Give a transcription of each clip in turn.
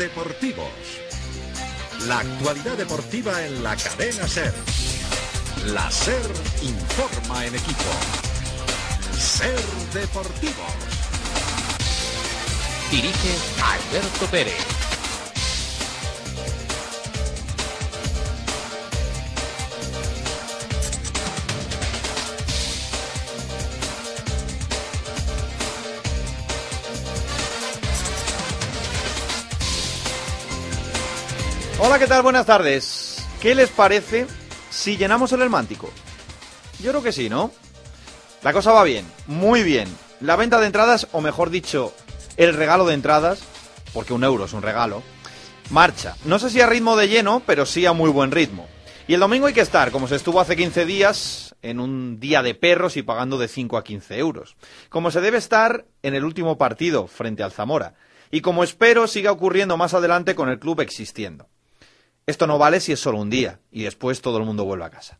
Deportivos. La actualidad deportiva en la cadena Ser. La Ser informa en equipo. Ser Deportivos. Dirige Alberto Pérez. Hola, ¿qué tal? Buenas tardes. ¿Qué les parece si llenamos el Hermántico? Yo creo que sí, ¿no? La cosa va bien, muy bien. La venta de entradas, o mejor dicho, el regalo de entradas, porque un euro es un regalo, marcha. No sé si a ritmo de lleno, pero sí a muy buen ritmo. Y el domingo hay que estar, como se estuvo hace 15 días, en un día de perros y pagando de 5 a 15 euros. Como se debe estar en el último partido frente al Zamora. Y como espero siga ocurriendo más adelante con el club existiendo. Esto no vale si es solo un día y después todo el mundo vuelve a casa.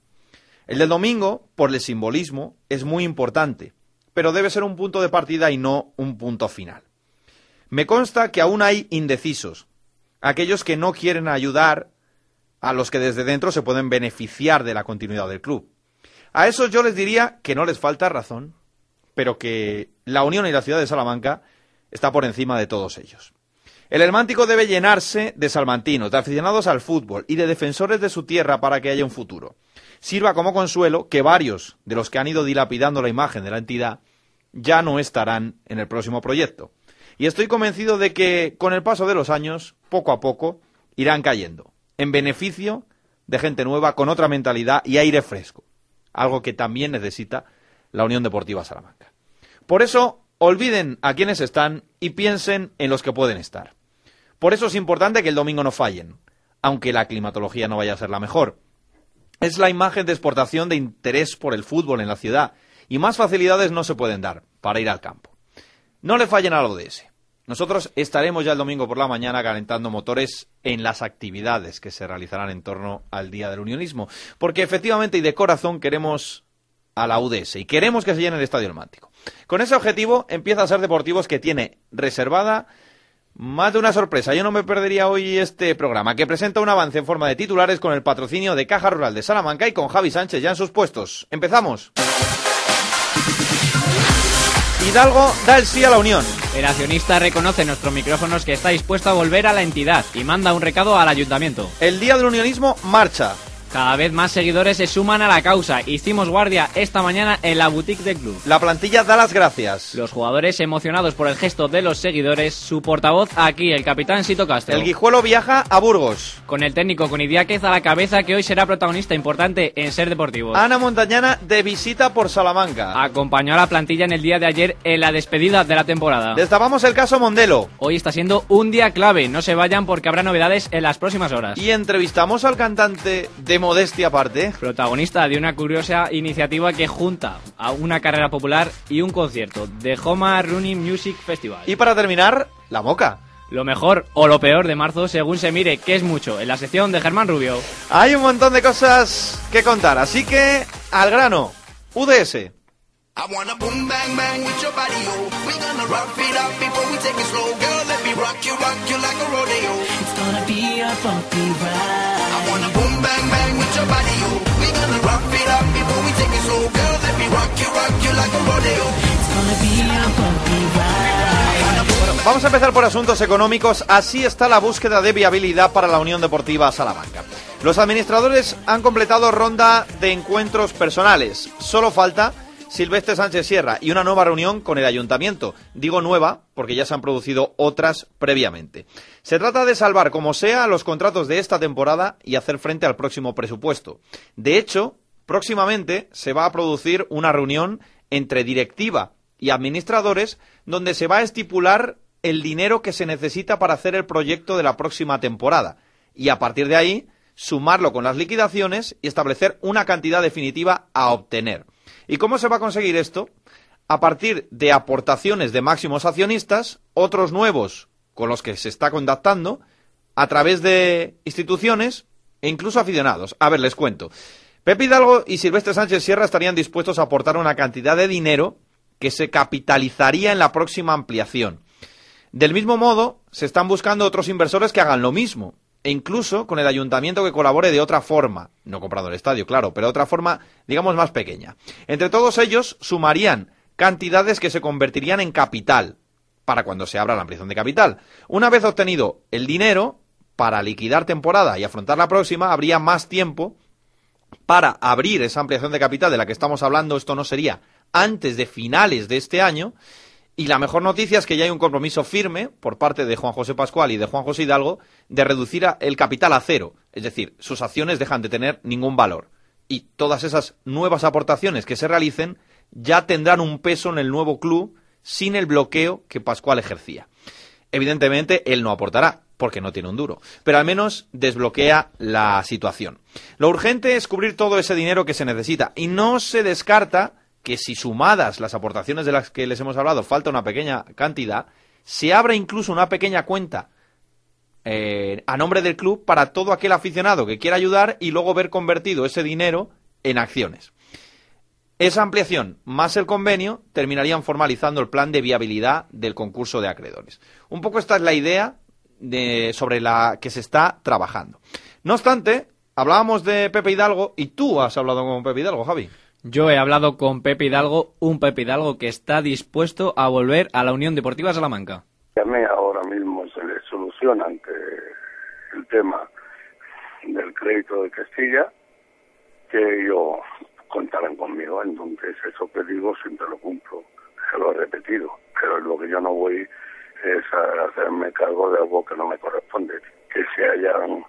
El del domingo, por el simbolismo, es muy importante, pero debe ser un punto de partida y no un punto final. Me consta que aún hay indecisos, aquellos que no quieren ayudar a los que desde dentro se pueden beneficiar de la continuidad del club. A esos yo les diría que no les falta razón, pero que la Unión y la ciudad de Salamanca está por encima de todos ellos. El Hermántico debe llenarse de salmantinos, de aficionados al fútbol y de defensores de su tierra para que haya un futuro. Sirva como consuelo que varios de los que han ido dilapidando la imagen de la entidad ya no estarán en el próximo proyecto. Y estoy convencido de que con el paso de los años, poco a poco, irán cayendo, en beneficio de gente nueva con otra mentalidad y aire fresco, algo que también necesita la Unión Deportiva Salamanca. Por eso, olviden a quienes están y piensen en los que pueden estar. Por eso es importante que el domingo no fallen, aunque la climatología no vaya a ser la mejor. Es la imagen de exportación de interés por el fútbol en la ciudad, y más facilidades no se pueden dar para ir al campo. No le fallen a la ODS. Nosotros estaremos ya el domingo por la mañana calentando motores en las actividades que se realizarán en torno al Día del Unionismo, porque efectivamente y de corazón queremos a la UDS y queremos que se llene el Estadio Hermántico. Con ese objetivo empieza a ser Deportivos que tiene reservada más de una sorpresa, yo no me perdería hoy este programa, que presenta un avance en forma de titulares con el patrocinio de Caja Rural de Salamanca y con Javi Sánchez ya en sus puestos. ¡Empezamos! Hidalgo da el sí a la Unión. El accionista reconoce en nuestros micrófonos que está dispuesto a volver a la entidad y manda un recado al ayuntamiento. El Día del Unionismo marcha. Cada vez más seguidores se suman a la causa. Hicimos guardia esta mañana en la boutique del club. La plantilla da las gracias. Los jugadores emocionados por el gesto de los seguidores, su portavoz aquí, el capitán Sito Castro. El Guijuelo viaja a Burgos. Con el técnico con Idiáquez a la cabeza que hoy será protagonista importante en Ser Deportivos. Ana Montañana de visita por Salamanca. Acompañó a la plantilla en el día de ayer en la despedida de la temporada. Destapamos el caso Mondelo. Hoy está siendo un día clave. No se vayan porque habrá novedades en las próximas horas. Y entrevistamos al cantante de modestia aparte. Protagonista de una curiosa iniciativa que junta a una carrera popular y un concierto, The Homa Running Music Festival. Y para terminar, la moca. Lo mejor o lo peor de marzo, según se mire, que es mucho, en la sección de Germán Rubio. Hay un montón de cosas que contar, así que al grano. UDS. I wanna boom bang bang with your body, oh. We gonna rock it up before we take it slow, girl. Let me rock you, rock you like a rodeo. It's gonna be a bumpy ride. I wanna boom bang bang with your body, oh. We gonna rock it up before we take it slow, girl. Let me rock you, rock you like a rodeo. It's gonna be a bumpy ride. Vamos a empezar por asuntos económicos. Así está la búsqueda de viabilidad para la Unión Deportiva Salamanca. Los administradores han completado ronda de encuentros personales. Solo falta Silvestre Sánchez Sierra y una nueva reunión con el ayuntamiento. Digo nueva porque ya se han producido otras previamente. Se trata de salvar como sea los contratos de esta temporada y hacer frente al próximo presupuesto. De hecho, próximamente se va a producir una reunión entre directiva y administradores donde se va a estipular el dinero que se necesita para hacer el proyecto de la próxima temporada. Y a partir de ahí, sumarlo con las liquidaciones y establecer una cantidad definitiva a obtener. ¿Y cómo se va a conseguir esto? A partir de aportaciones de máximos accionistas, otros nuevos con los que se está contactando, a través de instituciones e incluso aficionados. A ver, les cuento. Pepe Hidalgo y Silvestre Sánchez Sierra estarían dispuestos a aportar una cantidad de dinero que se capitalizaría en la próxima ampliación. Del mismo modo, se están buscando otros inversores que hagan lo mismo, e incluso con el ayuntamiento que colabore de otra forma, no comprado el estadio, claro, pero de otra forma, digamos, más pequeña. Entre todos ellos sumarían cantidades que se convertirían en capital, para cuando se abra la ampliación de capital. Una vez obtenido el dinero, para liquidar temporada y afrontar la próxima, habría más tiempo para abrir esa ampliación de capital de la que estamos hablando. Esto no sería antes de finales de este año. Y la mejor noticia es que ya hay un compromiso firme por parte de Juan José Pascual y de Juan José Hidalgo de reducir el capital a cero. Es decir, sus acciones dejan de tener ningún valor. Y todas esas nuevas aportaciones que se realicen ya tendrán un peso en el nuevo club sin el bloqueo que Pascual ejercía. Evidentemente, él no aportará, porque no tiene un duro, pero al menos desbloquea la situación. Lo urgente es cubrir todo ese dinero que se necesita y no se descarta que si sumadas las aportaciones de las que les hemos hablado falta una pequeña cantidad, se abra incluso una pequeña cuenta eh, a nombre del club para todo aquel aficionado que quiera ayudar y luego ver convertido ese dinero en acciones. Esa ampliación más el convenio terminarían formalizando el plan de viabilidad del concurso de acreedores. Un poco esta es la idea de, sobre la que se está trabajando. No obstante, hablábamos de Pepe Hidalgo y tú has hablado con Pepe Hidalgo, Javi. Yo he hablado con Pepe Hidalgo, un Pepe Hidalgo que está dispuesto a volver a la Unión Deportiva Salamanca. A mí ahora mismo se le soluciona ante el tema del crédito de Castilla, que yo contarán conmigo, entonces eso que digo siempre lo cumplo, se lo he repetido, pero lo que yo no voy es a hacerme cargo de algo que no me corresponde, que se hayan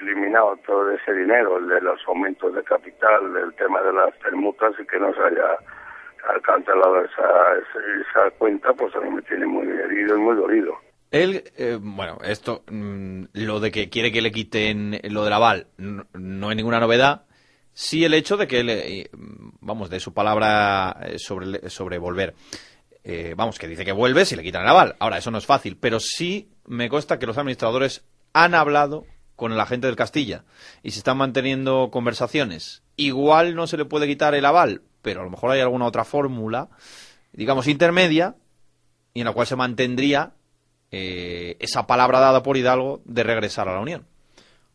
eliminado todo ese dinero, el de los aumentos de capital, el tema de las permutas y que no se haya cancelado esa, esa, cuenta, pues a mí me tiene muy herido y muy dolido. Él, eh, bueno, esto, mm, lo de que quiere que le quiten lo del aval, no, no hay ninguna novedad. Sí el hecho de que, le, vamos, de su palabra eh, sobre, sobre volver. Eh, vamos, que dice que vuelve si le quitan el aval. Ahora, eso no es fácil, pero sí me consta que los administradores han hablado con el agente del Castilla y se están manteniendo conversaciones. Igual no se le puede quitar el aval, pero a lo mejor hay alguna otra fórmula, digamos, intermedia, y en la cual se mantendría eh, esa palabra dada por Hidalgo de regresar a la Unión.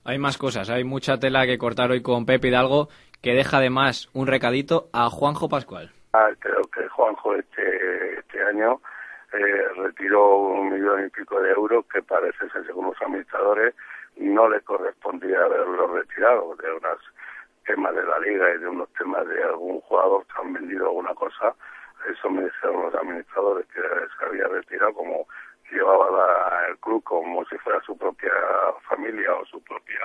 Hay más cosas, hay mucha tela que cortar hoy con Pepe Hidalgo, que deja además un recadito a Juanjo Pascual. Ah, creo que Juanjo este, este año eh, retiró un millón y pico de euros que parece ser, según los administradores, no le correspondía haberlo retirado de unos temas de la liga y de unos temas de algún jugador que han vendido alguna cosa. Eso me dijeron los administradores que se había retirado como llevaba la, el club como si fuera su propia familia o su propia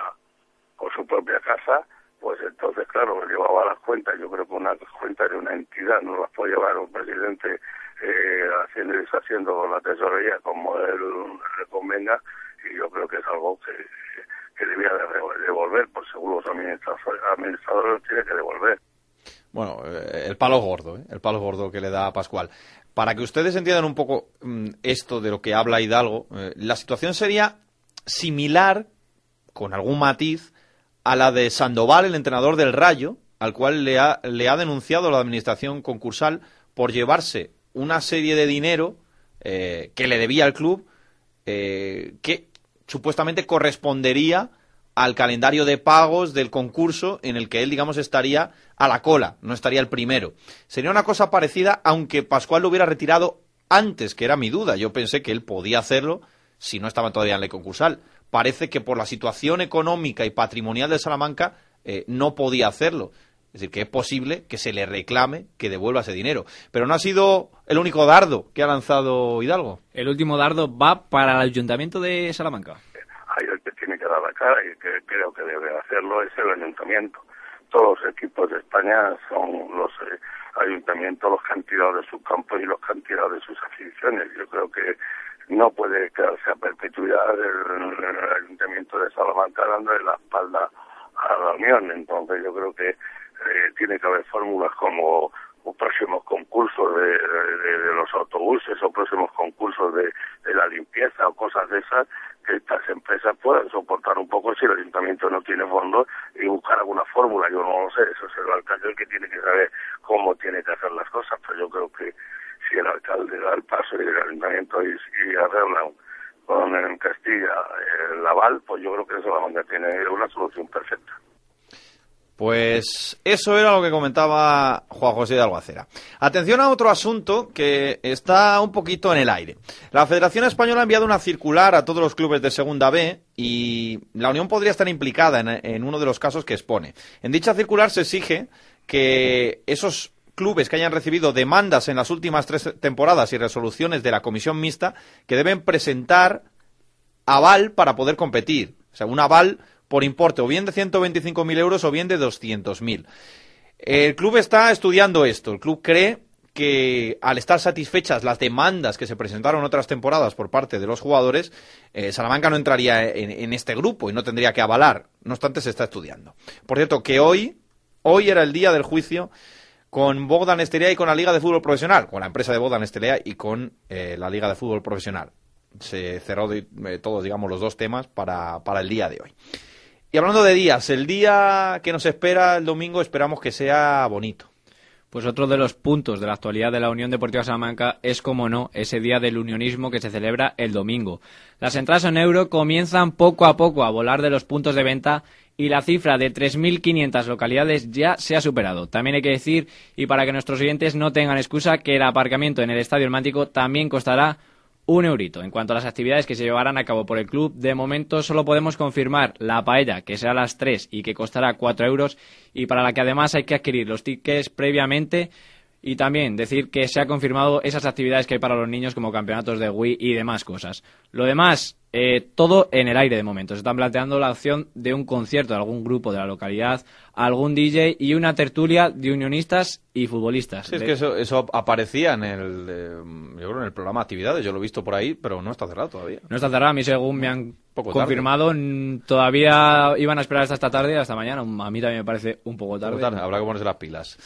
o su propia casa, pues entonces, claro, llevaba las cuentas. Yo creo que una cuenta de una entidad no las puede llevar un presidente eh, haciendo deshaciendo la tesorería como él le convenga, y yo creo que es algo que, debía de devolver, por seguro los administradores tiene que devolver. Bueno, eh, el palo gordo, ¿eh? el palo gordo que le da a Pascual. Para que ustedes entiendan un poco mm, esto de lo que habla Hidalgo, eh, la situación sería similar, con algún matiz, a la de Sandoval, el entrenador del Rayo, al cual le ha, le ha denunciado la administración concursal por llevarse una serie de dinero eh, que le debía al club, eh, que supuestamente correspondería al calendario de pagos del concurso en el que él, digamos, estaría a la cola, no estaría el primero. Sería una cosa parecida, aunque Pascual lo hubiera retirado antes, que era mi duda. Yo pensé que él podía hacerlo si no estaba todavía en la concursal. Parece que por la situación económica y patrimonial de Salamanca eh, no podía hacerlo. Es decir, que es posible que se le reclame que devuelva ese dinero. Pero no ha sido el único dardo que ha lanzado Hidalgo. El último dardo va para el Ayuntamiento de Salamanca hay el que tiene que dar la cara y que creo que debe hacerlo es el ayuntamiento. Todos los equipos de España son los eh, ayuntamiento los que han tirado de sus campos y los que han tirado de sus aficiones. Yo creo que no puede quedarse a perpetuidad el, el ayuntamiento de Salamanca dando la espalda a la Unión. Entonces yo creo que eh, tiene que haber fórmulas como próximos concursos de, de- los autobuses o próximos concursos de, la limpieza o cosas de esas que estas empresas puedan soportar un poco si el ayuntamiento no tiene fondos y buscar alguna fórmula. Yo no lo sé, eso es el alcalde el que tiene que saber cómo tiene que hacer las cosas, pero yo creo que si el alcalde da el paso y el ayuntamiento y, y arreglan con en Castilla eh, el aval, pues yo creo que Salamanca tiene una solución perfecta. Pues eso era lo que comentaba Juan José de Alguacera. Atención a otro asunto que está un poquito en el aire. La Federación Española ha enviado una circular a todos los clubes de Segunda B y la Unión podría estar implicada en, en uno de los casos que expone. En dicha circular se exige que esos clubes que hayan recibido demandas en las últimas tres temporadas y resoluciones de la comisión mixta que deben presentar aval para poder competir. O sea, un aval por importe o bien de 125.000 euros o bien de 200.000. El club está estudiando esto. El club cree que al estar satisfechas las demandas que se presentaron otras temporadas por parte de los jugadores, eh, Salamanca no entraría en, este grupo y no tendría que avalar. No obstante, se está estudiando. Por cierto, que hoy, hoy era el día del juicio con Bogdan Estelea y con la Liga de Fútbol Profesional, con la empresa de Bogdan Estelea y con eh, la Liga de Fútbol Profesional. Se cerró de- eh, todos, digamos, los dos temas para, para el día de hoy. Y hablando de días, el día que nos espera el domingo esperamos que sea bonito. Pues otro de los puntos de la actualidad de la Unión Deportiva Salamanca es, como no, ese día del unionismo que se celebra el domingo. Las entradas en euro comienzan poco a poco a volar de los puntos de venta y la cifra de 3.500 localidades ya se ha superado. También hay que decir, y para que nuestros oyentes no tengan excusa, que el aparcamiento en el Estadio El Mántico también costará un eurito. En cuanto a las actividades que se llevarán a cabo por el club, de momento solo podemos confirmar la paella, que será a las 3 y que costará 4 euros, y para la que además hay que adquirir los tickets previamente. Y también decir que se ha confirmado esas actividades que hay para los niños como campeonatos de Wii y demás cosas. Lo demás, eh, todo en el aire de momento. Se están planteando la opción de un concierto de algún grupo de la localidad, algún DJ y una tertulia de unionistas y futbolistas. Sí, es que eso, eso aparecía en el, eh, yo creo en el programa Actividades, yo lo he visto por ahí, pero no está cerrado todavía. No está cerrado, a mí según me han Poco confirmado, todavía iban a esperar hasta esta tarde, hasta mañana. A mí también me parece un poco tarde. Tarde, Habrá que ponerse las pilas.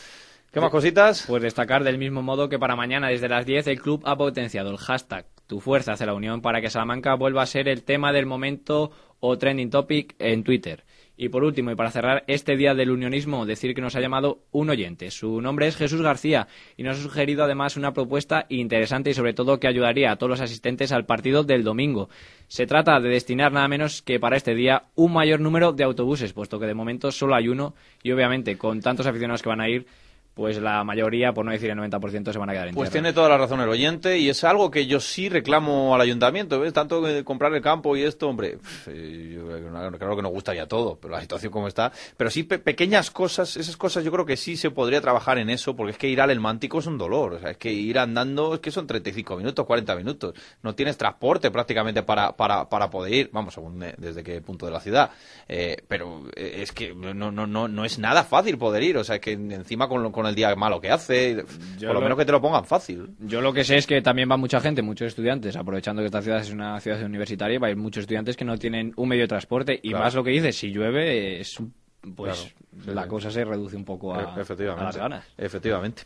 ¿Qué más cositas? Pues destacar del mismo modo que para mañana desde las 10 el club ha potenciado el hashtag Tu fuerza hacia la unión para que Salamanca vuelva a ser el tema del momento o trending topic en Twitter. Y por último, y para cerrar este día del unionismo, decir que nos ha llamado un oyente. Su nombre es Jesús García y nos ha sugerido además una propuesta interesante y sobre todo que ayudaría a todos los asistentes al partido del domingo. Se trata de destinar nada menos que para este día un mayor número de autobuses, puesto que de momento solo hay uno y obviamente con tantos aficionados que van a ir, pues la mayoría, por no decir el 90%, se van a quedar en Pues tierra. tiene toda la razón el oyente y es algo que yo sí reclamo al ayuntamiento, ¿ves? Tanto que comprar el campo y esto, hombre, pf, eh, yo creo que no- claro que nos gustaría todo, pero la situación como está. Pero sí pe- pequeñas cosas, esas cosas yo creo que sí se podría trabajar en eso, porque es que ir al El Mántico es un dolor, o sea, es que ir andando es que son 35 minutos, 40 minutos. No tienes transporte prácticamente para, para, para poder ir, vamos, según de- desde qué punto de la ciudad. Eh, pero eh, es que no, no, no, no es nada fácil poder ir, o sea, que encima con, lo- con el día malo que hace, Yo por lo lo- menos que te lo pongan fácil. Yo lo que sé es que también va mucha gente, muchos estudiantes, aprovechando que esta ciudad es una ciudad universitaria, va a ir muchos estudiantes que no tienen un medio de transporte y Claro. más lo que dices, si llueve, es un- pues Claro, sí, la sí. cosa se reduce un poco a, E- efectivamente. a las ganas. Efectivamente.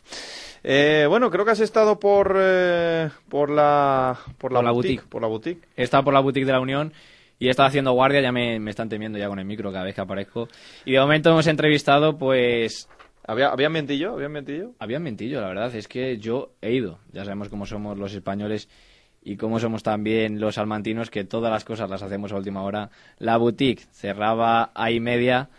Eh, bueno, creo que has estado por eh, por la por la, Por la boutique, boutique. por la boutique. He estado por la boutique de la Unión y he estado haciendo guardia, ya me, me están temiendo ya con el micro cada vez que aparezco. Y de momento hemos entrevistado, pues, ¿Había había mentillo? ¿Había mentillo? Había mentillo, la verdad. Es que yo he ido. Ya sabemos cómo somos los españoles y cómo somos también los salmantinos, que todas las cosas las hacemos a última hora. La boutique cerraba a y media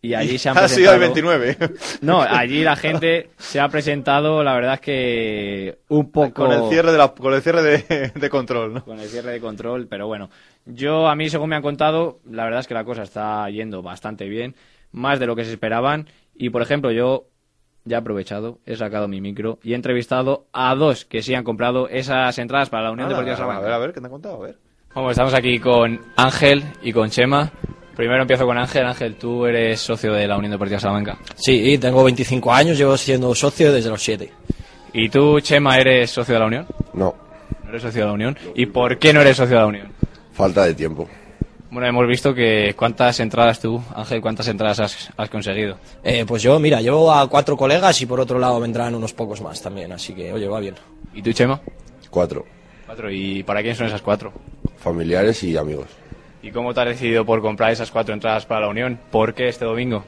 y allí se han ha sido presentado... el 29. No, allí la gente se ha presentado, la verdad es que un poco... con el cierre de la con el cierre de, de control, ¿no? Con el cierre de control, pero bueno. Yo, a mí, según me han contado, la verdad es que la cosa está yendo bastante bien, más de lo que se esperaban. Y, por ejemplo, yo ya he aprovechado, he sacado mi micro y he entrevistado a dos que sí han comprado esas entradas para la Unión Anda, Deportiva a Salamanca. ver, a ver, ¿qué te han contado? A ver. Bueno, estamos aquí con Ángel y con Chema. Primero empiezo con Ángel. Ángel, tú eres socio de la Unión Deportiva Salamanca. Sí, tengo 25 años, llevo siendo socio desde los 7. ¿Y tú, Chema, eres socio de la Unión? No, ¿No eres socio de la Unión? ¿Y por qué no eres socio de la Unión? falta de tiempo. Bueno, hemos visto que cuántas entradas tú, Ángel, cuántas entradas has, has conseguido. Eh, pues yo, mira, llevo a cuatro colegas y por otro lado vendrán unos pocos más también, así que, oye, va bien. ¿Y tú, Chema? Cuatro. Cuatro. ¿Y para quién son esas cuatro? Familiares y amigos. ¿Y cómo te has decidido por comprar esas cuatro entradas para la Unión? ¿Por qué este domingo?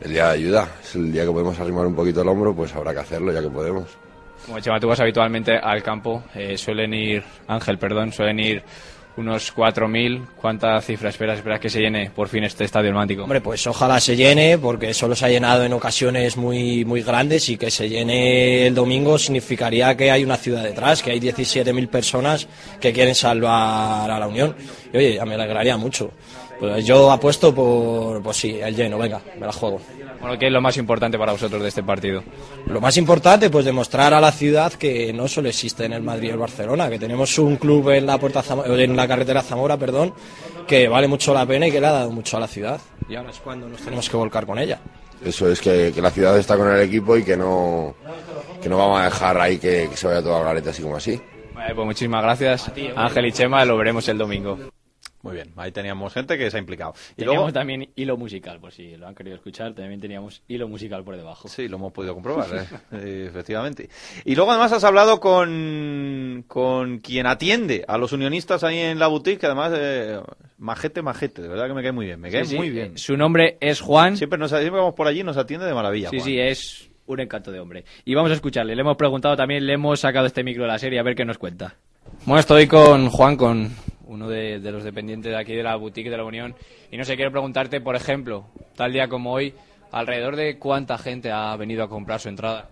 El día de ayuda. Es el día que podemos arrimar un poquito el hombro, pues habrá que hacerlo ya que podemos. Como Chema, tú vas habitualmente al campo, eh, suelen ir, Ángel, perdón, suelen ir unos 4.000. ¿Cuánta cifra esperas? ¿Esperas que se llene por fin este estadio romántico? Hombre, pues ojalá se llene, porque solo se ha llenado en ocasiones muy, muy grandes y que se llene el domingo significaría que hay una ciudad detrás, que hay 17.000 personas que quieren salvar a la Unión. Y oye, me alegraría mucho. Pues yo apuesto por, pues sí, el lleno, venga, me la juego. Bueno, ¿qué es lo más importante para vosotros de este partido? Lo más importante, pues demostrar a la ciudad que no solo existe en el Madrid y el Barcelona, que tenemos un club en la puerta en la carretera Zamora, perdón, que vale mucho la pena y que le ha dado mucho a la ciudad. Y ahora es cuando nos tenemos que volcar con ella. Eso es que, que la ciudad está con el equipo y que no, que no vamos a dejar ahí que, que se vaya toda la gareta así como así. Vale, pues muchísimas gracias, Ángel y Chema, lo veremos el domingo. Muy bien, ahí teníamos gente que se ha implicado. Y Teníamos luego, también hilo musical, por si lo han querido escuchar, también teníamos hilo musical por debajo. Sí, lo hemos podido comprobar, ¿eh? Efectivamente. Y luego además has hablado con, con quien atiende a los unionistas ahí en la boutique, que además, eh, majete, majete, de verdad que me cae muy bien, me cae Sí, sí, muy bien. eh, Su nombre es Juan. Siempre, nos, siempre vamos por allí y nos atiende de maravilla. Sí, Juan. sí, es un encanto de hombre. Y vamos a escucharle. Le hemos preguntado también, le hemos sacado este micro de la serie a ver qué nos cuenta. Bueno, estoy con Juan, con uno de, de los dependientes de aquí de la boutique de la Unión. Y no sé, quiero preguntarte, por ejemplo, tal día como hoy, alrededor de cuánta gente ha venido a comprar su entrada.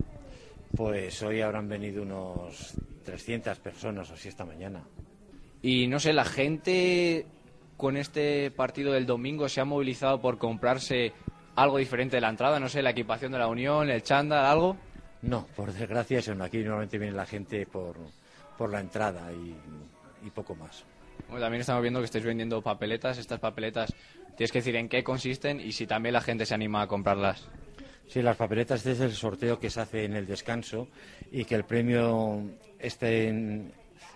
Pues hoy habrán venido unos 300 personas o así esta mañana. Y no sé, la gente con este partido del domingo se ha movilizado por comprarse algo diferente de la entrada, no sé, la equipación de la Unión, el chándal, algo. No, por desgracia, eso no. aquí normalmente viene la gente por, por la entrada y, y poco más. Bueno, también estamos viendo que estáis vendiendo papeletas. Estas papeletas, tienes que decir en qué consisten y si también la gente se anima a comprarlas. Sí, las papeletas este es el sorteo que se hace en el descanso y que el premio este en-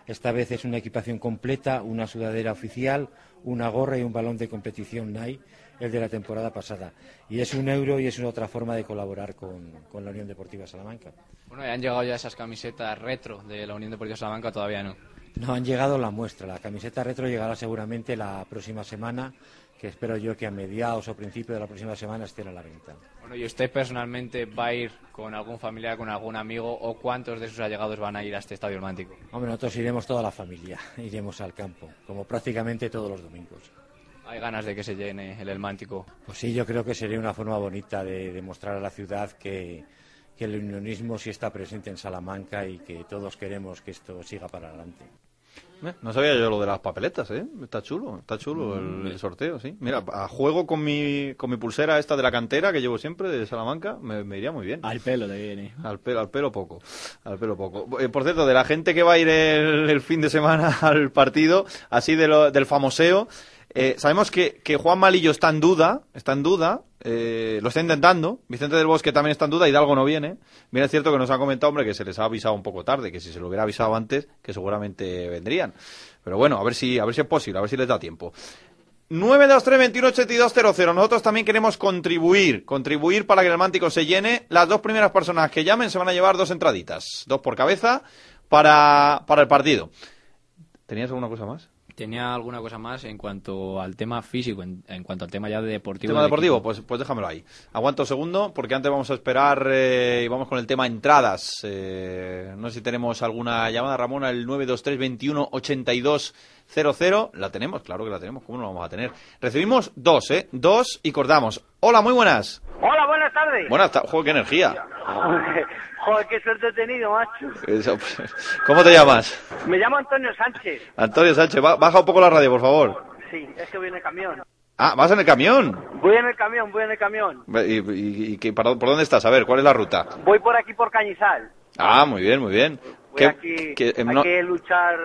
esta vez es una equipación completa, una sudadera oficial, una gorra y un balón de competición NAI, el de la temporada pasada. Y es un euro y es una otra forma de colaborar con, con la Unión Deportiva Salamanca. Bueno, ¿y han llegado ya esas camisetas retro de la Unión Deportiva Salamanca? Todavía no. No han llegado la muestra. La camiseta retro llegará seguramente la próxima semana, que espero yo que a mediados o principios de la próxima semana estén a la venta. Bueno, ¿y usted personalmente va a ir con algún familiar, con algún amigo o cuántos de sus allegados van a ir a este estadio romántico? Hombre, nosotros iremos toda la familia, iremos al campo, como prácticamente todos los domingos. Hay ganas de que se llene el Elmántico. Pues sí, yo creo que sería una forma bonita de demostrar a la ciudad que, que el unionismo sí está presente en Salamanca y que todos queremos que esto siga para adelante. Eh, No sabía yo lo de las papeletas, ¿eh? Está chulo, está chulo el, el sorteo, sí. Mira, a juego con mi, con mi pulsera esta de la cantera que llevo siempre, de Salamanca, me, me iría muy bien. Al pelo te viene. Al pelo, al pelo poco, al pelo poco. Eh, por cierto, de la gente que va a ir el, el fin de semana al partido, así de lo- del famoseo, eh, sabemos que, Juan Malillo está en duda, está en duda, eh, lo está intentando, Vicente del Bosque también está en duda, Hidalgo no viene. Bien es cierto que nos ha comentado, hombre, que se les ha avisado un poco tarde, que si se lo hubiera avisado antes, que seguramente vendrían. Pero bueno, a ver si, a ver si es posible, a ver si les da tiempo. 923-21-8200. Nosotros también queremos contribuir, contribuir para que el Mántico se llene. Las dos primeras personas que llamen se van a llevar dos entraditas, dos por cabeza, para, para el partido. ¿Tenías alguna cosa más? Tenía alguna cosa más en cuanto al tema físico, en, en cuanto al tema ya de deportivo. tema deportivo, equipo. pues, pues déjamelo ahí. Aguanta un segundo, porque antes vamos a esperar eh, y vamos con el tema entradas. Eh, no sé si tenemos alguna llamada, Ramona, el 923-21-8200. La tenemos, claro que la tenemos, ¿cómo no la vamos a tener? Recibimos dos, ¿eh? Dos y cortamos. Hola, muy buenas. Hola, buenas tardes. Buenas tardes, joder, qué energía. Joder, qué suerte he tenido, macho. Eso, ¿Cómo te llamas? Me llamo Antonio Sánchez. Antonio Sánchez, ba- baja un poco la radio, por favor. Sí, es que voy en el camión. Ah, vas en el camión. Voy en el camión, voy en el camión. ¿Y, y- y qué- por por dónde estás? A ver, ¿cuál es la ruta? Voy por aquí por Cañizal. Ah, muy bien, muy bien. Voy ¿Qué- aquí, qué- hay no- que luchar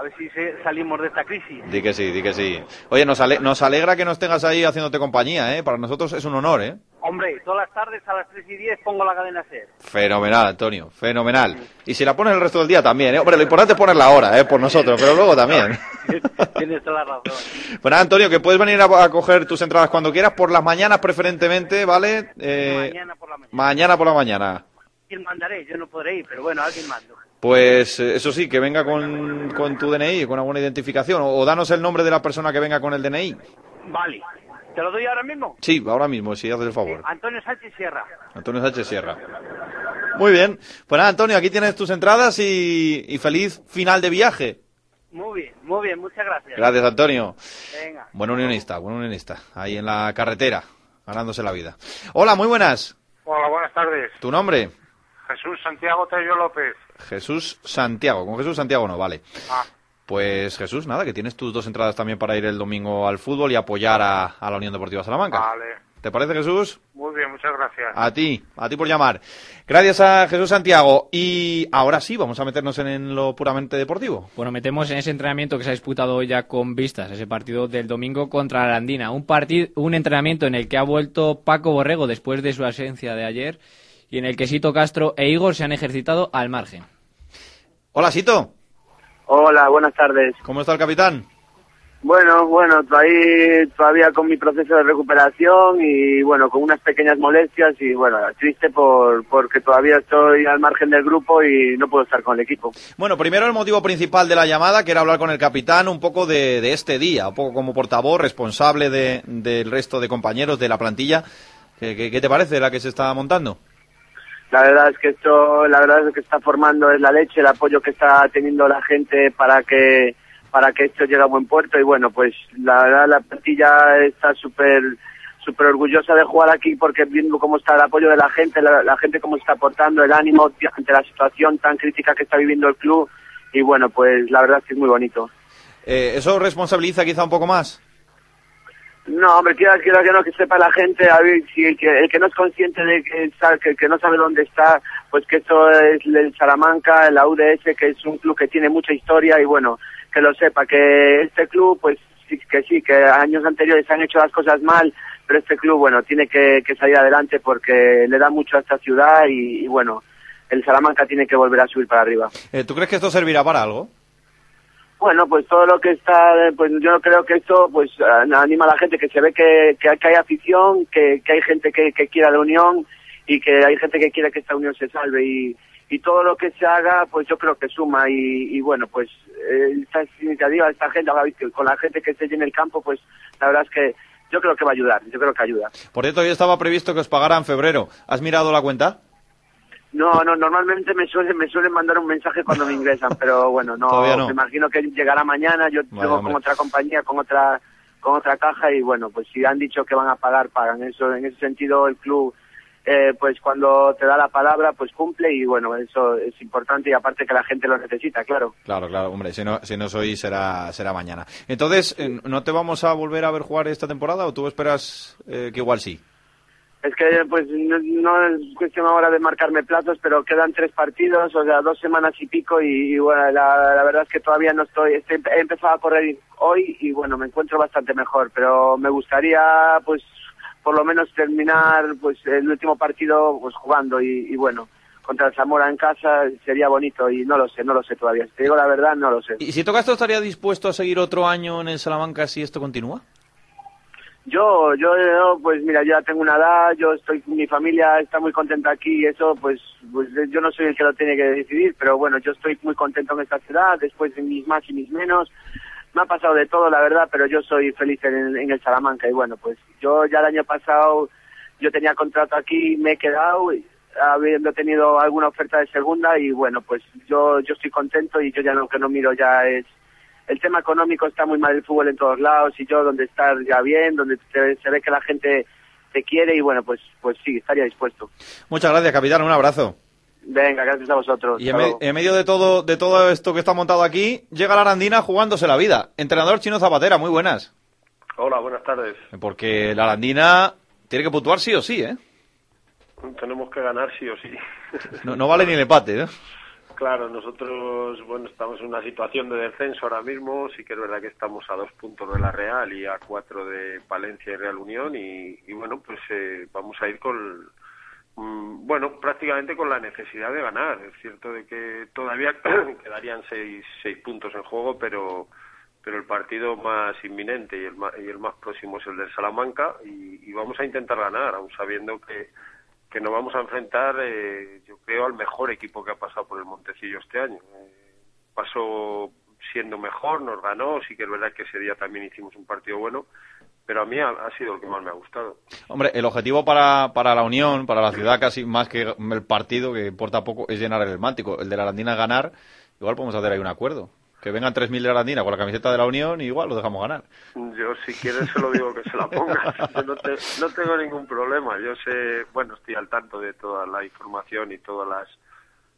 A ver si se- salimos de esta crisis. Di que sí, di que sí. Oye, nos, ale- nos alegra que nos tengas ahí haciéndote compañía, ¿eh? Para nosotros es un honor, ¿eh? Hombre, todas las tardes a las 3 y 10 pongo la cadena SER. Fenomenal, Antonio, fenomenal. Y si la pones el resto del día también, ¿eh? Hombre, lo importante es ponerla ahora, ¿eh? Por nosotros, pero luego también. Tienes toda la razón. Nada, Antonio, que puedes venir a, a coger tus entradas cuando quieras, por las mañanas preferentemente, ¿vale? Eh, Mañana por la mañana. mañana por la mañana. ¿Quién mandaré? Yo no podré ir, pero bueno, alguien mando. Pues eh, eso sí, que venga con, con tu DNI, con alguna identificación, o, o danos el nombre de la persona que venga con el DNI. Vale. ¿Te lo doy ahora mismo? Sí, ahora mismo, si haces el favor. Antonio Sánchez Sierra. Antonio Sánchez Sierra. Muy bien. Pues nada, Antonio, aquí tienes tus entradas y, y feliz final de viaje. Muy bien, muy bien, muchas gracias. Gracias, Antonio. Venga. Buen unionista, buen unionista. Ahí en la carretera, ganándose la vida. Hola, muy buenas. Hola, buenas tardes. ¿Tu nombre? Jesús Santiago Tello López. Jesús Santiago. Con Jesús Santiago no, vale. Ah, Pues Jesús, nada, que tienes tus dos entradas también para ir el domingo al fútbol y apoyar a, a la Unión Deportiva Salamanca. vale. ¿Te parece, Jesús? Muy bien, muchas gracias. A ti, a ti por llamar. Gracias a Jesús Santiago. Y ahora sí, vamos a meternos en, en lo puramente deportivo. Bueno, metemos en ese entrenamiento que se ha disputado hoy ya con vistas, ese partido del domingo contra la Arandina. Un, partido, un entrenamiento en el que ha vuelto Paco Borrego después de su ausencia de ayer y en el que Sito Castro e Igor se han ejercitado al margen. Hola, Sito. Hola, buenas tardes. ¿Cómo está el capitán? Bueno, bueno, todavía, todavía con mi proceso de recuperación y bueno, con unas pequeñas molestias y bueno, triste por porque todavía estoy al margen del grupo y no puedo estar con el equipo. Bueno, primero el motivo principal de la llamada, que era hablar con el capitán un poco de, de este día, un poco como portavoz, responsable de- del resto de compañeros de la plantilla. ¿Qué, qué- qué te parece la que se está montando? La verdad es que esto, la verdad es que está formando es la leche, el apoyo que está teniendo la gente para que para que esto llegue a buen puerto y bueno, pues la verdad la plantilla está súper súper orgullosa de jugar aquí porque viendo cómo está el apoyo de la gente, la, la gente cómo está aportando el ánimo ante la situación tan crítica que está viviendo el club y bueno, pues la verdad es que es muy bonito. Eh, ¿Eso responsabiliza quizá un poco más? No, hombre, quiero, quiero que no, que sepa la gente, a ver, si el que, el que no es consciente de que, que, que no sabe dónde está, pues que esto es el Salamanca, la UDS, que es un club que tiene mucha historia y bueno, que lo sepa, que este club, pues sí, que sí, que años anteriores han hecho las cosas mal, pero este club, bueno, tiene que, que salir adelante porque le da mucho a esta ciudad y, y bueno, el Salamanca tiene que volver a subir para arriba. Eh, ¿Tú crees que esto servirá para algo? Bueno, pues todo lo que está, eh, pues yo creo que esto pues an- anima a la gente, que se ve que, que, hay afición, que, que hay gente que, que quiere la unión y que hay gente que quiere que esta unión se salve y, y todo lo que se haga pues yo creo que suma y, y bueno pues eh, esta iniciativa, esta gente, con la gente que esté en el campo pues la verdad es que yo creo que va a ayudar, yo creo que ayuda. Por cierto, hoy estaba previsto que os pagara en febrero. ¿Has mirado la cuenta? No, no, normalmente me suelen, me suelen mandar un mensaje cuando me ingresan, pero bueno, no, no. me imagino que llegará mañana, yo Vale, tengo hombre. con otra compañía, con otra con otra caja y bueno, pues si han dicho que van a pagar, pagan. Eso en ese sentido el club eh, pues cuando te da la palabra, pues cumple y bueno, eso es importante y aparte que la gente lo necesita, claro. Claro, claro, hombre, si no, si no es hoy será, será mañana. Entonces, ¿no te vamos a volver a ver jugar esta temporada o tú esperas eh, que igual sí? Es que pues no, no es cuestión ahora de marcarme plazos, pero quedan tres partidos, o sea, dos semanas y pico y, bueno, la, verdad es que todavía no estoy, he empezado a correr hoy y bueno, me encuentro bastante mejor, pero me gustaría pues por lo menos terminar pues el último partido pues jugando y, y bueno, contra el Zamora en casa sería bonito y no lo sé, no lo sé todavía. Te digo la verdad, no lo sé. ¿Y si Tocasto estaría dispuesto a seguir otro año en el Salamanca si esto continúa? Yo, yo, pues mira, yo ya tengo una edad, yo estoy, mi familia está muy contenta aquí y eso, pues, pues yo no soy el que lo tiene que decidir, pero bueno, yo estoy muy contento en esta ciudad, después de mis más y mis menos. Me ha pasado de todo, la verdad, pero yo soy feliz en, en el Salamanca y bueno, pues yo ya el año pasado, yo tenía contrato aquí, me he quedado, habiendo tenido alguna oferta de segunda y bueno, pues yo, yo estoy contento y yo ya lo que no miro ya es el tema económico está muy mal el fútbol en todos lados y yo donde estar ya bien, donde te- se ve que la gente te quiere y bueno, pues pues sí, estaría dispuesto. Muchas gracias, capitán, un abrazo. Venga, gracias a vosotros. Y en, me- medio de todo, de todo esto que está montado aquí, llega la Arandina jugándose la vida. Entrenador Chino Zapatera, muy buenas. Hola, buenas tardes. Porque la Arandina tiene que puntuar sí o sí, ¿eh? Tenemos que ganar sí o sí. No, no vale ni el empate, ¿eh? Claro, nosotros, bueno, estamos en una situación de descenso ahora mismo. Sí que es verdad que estamos a dos puntos de la Real y a cuatro de Palencia y Real Unión. Y, y bueno, pues eh, vamos a ir con, mm, bueno, prácticamente con la necesidad de ganar. Es cierto de que todavía quedarían seis, seis puntos en juego, pero pero el partido más inminente y el más, y el más próximo es el del Salamanca y, y vamos a intentar ganar, aun sabiendo que, que nos vamos a enfrentar, eh, yo creo, al mejor equipo que ha pasado por el Montecillo este año. Eh, pasó siendo mejor, nos ganó, sí que es verdad que ese día también hicimos un partido bueno, pero a mí ha, ha sido el que más me ha gustado. Hombre, el objetivo para, para la Unión, para la ciudad, casi más que el partido, que importa poco, es llenar el Mántico. El de la Arandina ganar, igual podemos hacer ahí un acuerdo. Que vengan 3.000 de la Arandina con la camiseta de la Unión y igual lo dejamos ganar. Yo, si quieres, se lo digo que se la ponga. Yo no, te- no tengo ningún problema. Yo sé, bueno, estoy al tanto de toda la información y todos las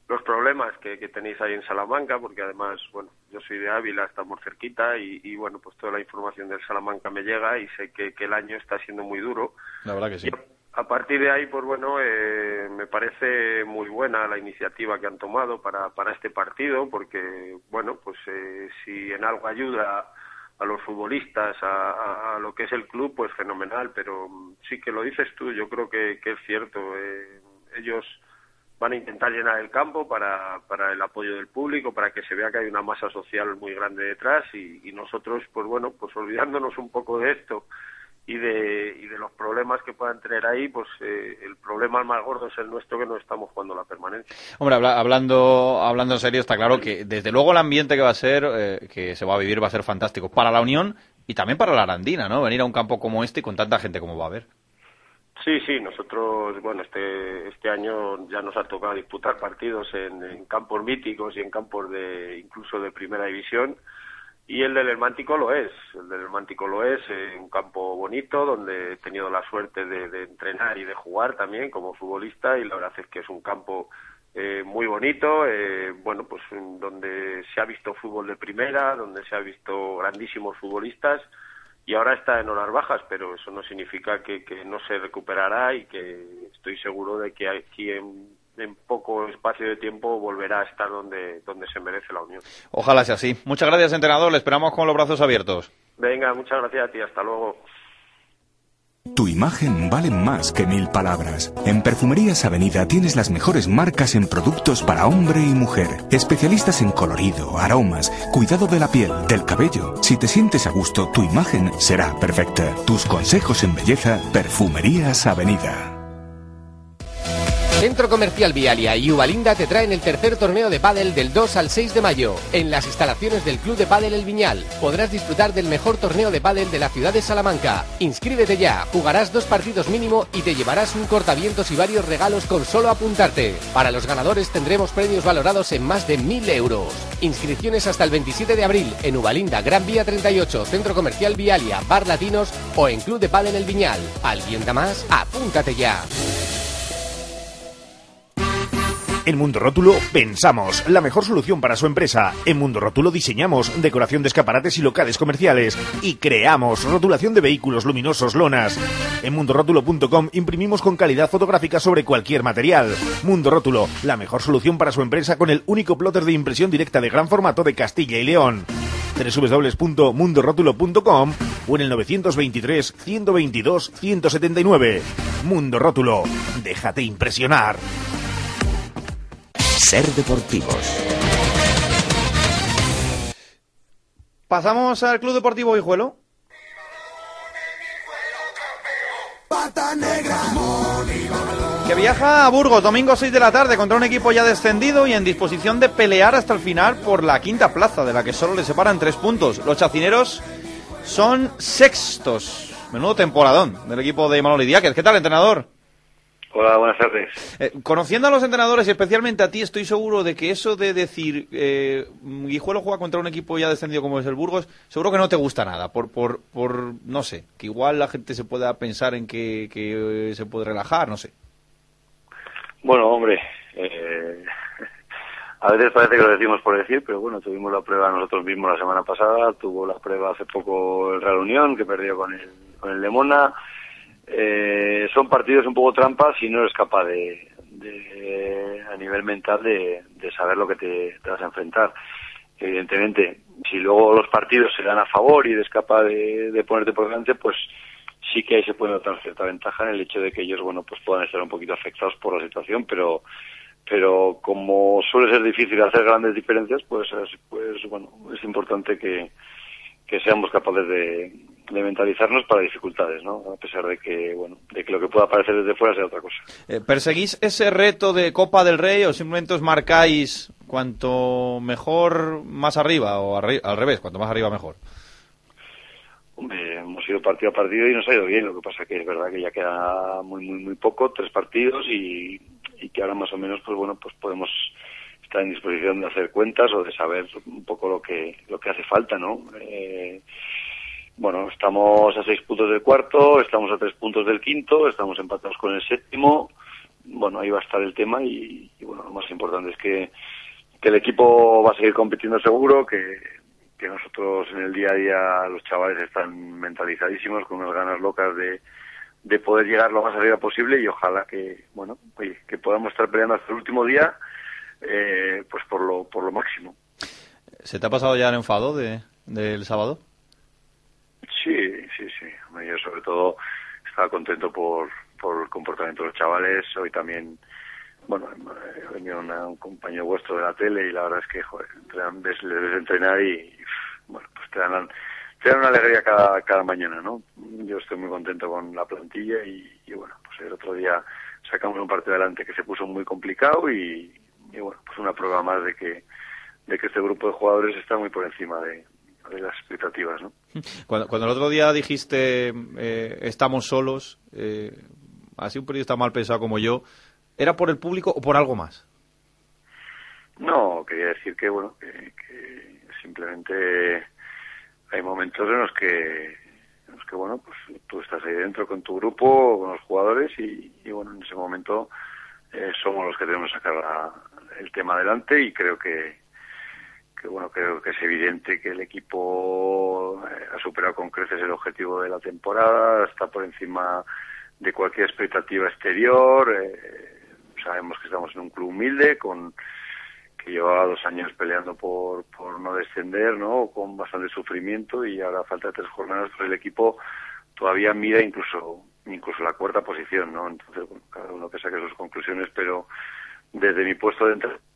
los problemas que, que tenéis ahí en Salamanca, porque además, bueno, yo soy de Ávila, estamos cerquita y, y, bueno, pues toda la información del Salamanca me llega y sé que, que el año está siendo muy duro. La verdad que sí. A partir de ahí, pues bueno, eh, me parece muy buena la iniciativa que han tomado para, para este partido, porque, bueno, pues eh, si en algo ayuda a los futbolistas, a, lo que es el club, pues fenomenal, pero sí que lo dices tú, yo creo que, que es cierto. eh, ellos van a intentar llenar el campo para, para el apoyo del público, para que se vea que hay una masa social muy grande detrás y, y nosotros, pues bueno, pues olvidándonos un poco de esto y de, y de los problemas que puedan tener ahí, pues eh, el problema más gordo es el nuestro que no estamos jugando la permanencia. Hombre, habla- hablando, hablando en serio, está claro que desde luego el ambiente que va a ser, eh, que se va a vivir, va a ser fantástico para la Unión y también para la Arandina, ¿no? Venir a un campo como este y con tanta gente como va a haber. Sí, sí, nosotros, bueno, este, este año ya nos ha tocado disputar partidos en, en campos míticos y en campos de incluso de primera división y el del Hermántico lo es, el del Hermántico lo es, eh, un campo bonito donde he tenido la suerte de, entrenar y de jugar también como futbolista y la verdad es que es un campo eh, muy bonito, eh, bueno, pues donde se ha visto fútbol de primera, donde se ha visto grandísimos futbolistas y ahora está en horas bajas, pero eso no significa que, que no se recuperará y que estoy seguro de que aquí en, en poco espacio de tiempo volverá a estar donde, donde se merece la Unión. Ojalá sea así. Muchas gracias, entrenador. Le esperamos con los brazos abiertos. Venga, muchas gracias a ti, hasta luego. Tu imagen vale más que mil palabras. En Perfumerías Avenida tienes las mejores marcas en productos para hombre y mujer. Especialistas en colorido, aromas, cuidado de la piel, del cabello. Si te sientes a gusto, tu imagen será perfecta. Tus consejos en belleza, Perfumerías Avenida. Centro Comercial Vialia y Ubalinda te traen el tercer torneo de pádel del 2 al 6 de mayo en las instalaciones del Club de Pádel El Viñal. Podrás disfrutar del mejor torneo de pádel de la ciudad de Salamanca. Inscríbete ya, jugarás dos partidos mínimo y te llevarás un cortavientos y varios regalos con solo apuntarte. Para los ganadores tendremos premios valorados en más de 1000 euros. Inscripciones hasta el 27 de abril en Ubalinda, Gran Vía 38, Centro Comercial Vialia, Bar Latinos o en Club de Pádel El Viñal. ¿Alguien da más? Apúntate ya. En Mundo Rótulo pensamos la mejor solución para su empresa. En Mundo Rótulo diseñamos decoración de escaparates y locales comerciales y creamos rotulación de vehículos luminosos, lonas. En mundorótulo.com imprimimos con calidad fotográfica sobre cualquier material. Mundo Rótulo, la mejor solución para su empresa con el único plotter de impresión directa de gran formato de Castilla y León. www.mundorótulo.com o en el 923 122 179. Mundo Rótulo, déjate impresionar. Ser deportivos. Pasamos al Club Deportivo Hijuelo. Que viaja a Burgos domingo 6 de la tarde contra un equipo ya descendido y en disposición de pelear hasta el final por la quinta plaza, de la que solo le separan tres puntos. Los chacineros son sextos. Menudo temporadón del equipo de Manoli Díaz. ¿Qué tal, entrenador? Hola, buenas tardes. Eh, conociendo a los entrenadores especialmente a ti, estoy seguro de que eso de decir eh, Guijuelo juega contra un equipo ya descendido como es el Burgos, seguro que no te gusta nada, por, por, por no sé, que igual la gente se pueda pensar en que, que se puede relajar, no sé. Bueno, hombre, eh, a veces parece que lo decimos por decir, pero bueno, tuvimos la prueba nosotros mismos la semana pasada, tuvo la prueba hace poco el Real Unión, que perdió con el, con el Lemona. Eh, son partidos un poco trampas y no eres capaz de, de a nivel mental de, saber lo que te, vas a enfrentar. Evidentemente, si luego los partidos se dan a favor y eres capaz de, ponerte por delante, pues sí que ahí se puede notar cierta ventaja en el hecho de que ellos, bueno, pues puedan estar un poquito afectados por la situación, pero pero como suele ser difícil hacer grandes diferencias, pues, es- pues bueno, es importante que, que seamos capaces de, de mentalizarnos para dificultades, ¿no? A pesar de que, bueno, de que lo que pueda parecer desde fuera sea otra cosa. Eh, ¿Perseguís ese reto de Copa del Rey o simplemente os marcáis cuanto mejor más arriba o arri- al revés, cuanto más arriba mejor? Hombre, hemos ido partido a partido y nos ha ido bien. Lo que pasa que es verdad que ya queda muy, muy, muy poco, tres partidos y, y que ahora más o menos, pues bueno, pues podemos estar en disposición de hacer cuentas o de saber un poco lo que, lo que hace falta, ¿no? Eh, bueno, estamos a seis puntos del cuarto, estamos a tres puntos del quinto, estamos empatados con el séptimo. Bueno, ahí va a estar el tema y, bueno, lo más importante es que, que el equipo va a seguir compitiendo seguro, que, que nosotros en el día a día los chavales están mentalizadísimos con unas ganas locas de, de poder llegar lo más arriba posible y ojalá que bueno oye, que podamos estar peleando hasta el último día eh, pues por lo por lo máximo ¿Se te ha pasado ya el enfado de, del sábado? Sí sí sí yo sobre todo estaba contento por por el comportamiento de los chavales hoy también bueno, venido una- un compañero vuestro de la tele y la verdad es que, joder, entrenan- ves, les ves entrenar y, bueno, pues te dan, te dan una alegría cada, cada mañana, ¿no? Yo estoy muy contento con la plantilla y, y bueno, pues el otro día sacamos un partido adelante que se puso muy complicado y, y bueno, pues una prueba más de que, de que este grupo de jugadores está muy por encima de, de las expectativas, ¿no? Cuando, cuando el otro día dijiste eh, estamos solos, eh, así un periodista mal pensado como yo, ¿era por el público o por algo más? No, quería decir que, bueno, que, que simplemente hay momentos en los que, en los que, bueno, pues tú estás ahí dentro con tu grupo, con los jugadores y, y, bueno, en ese momento eh, somos los que tenemos que sacar la- el tema adelante y creo que, que, bueno, creo que es evidente que el equipo eh, ha superado con creces el objetivo de la temporada, está por encima de cualquier expectativa exterior, eh, sabemos que estamos en un club humilde con que llevaba dos años peleando por, por no descender, ¿no? Con bastante sufrimiento y ahora falta tres jornadas, pues el equipo todavía mira incluso incluso la cuarta posición, ¿no? Entonces, bueno, cada uno que saque sus conclusiones, pero desde mi puesto de entrenador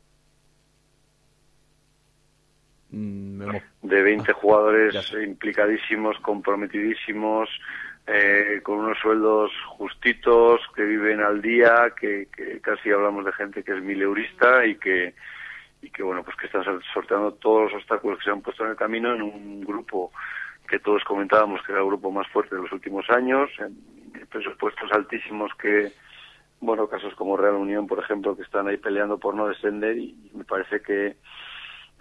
de 20 jugadores implicadísimos, comprometidísimos, eh, con unos sueldos justitos, que viven al día, que, que casi hablamos de gente que es mileurista y que y que bueno pues que están sor- sorteando todos los obstáculos que se han puesto en el camino en un grupo que todos comentábamos que era el grupo más fuerte de los últimos años, en presupuestos altísimos que bueno, casos como Real Unión, por ejemplo, que están ahí peleando por no descender y me parece que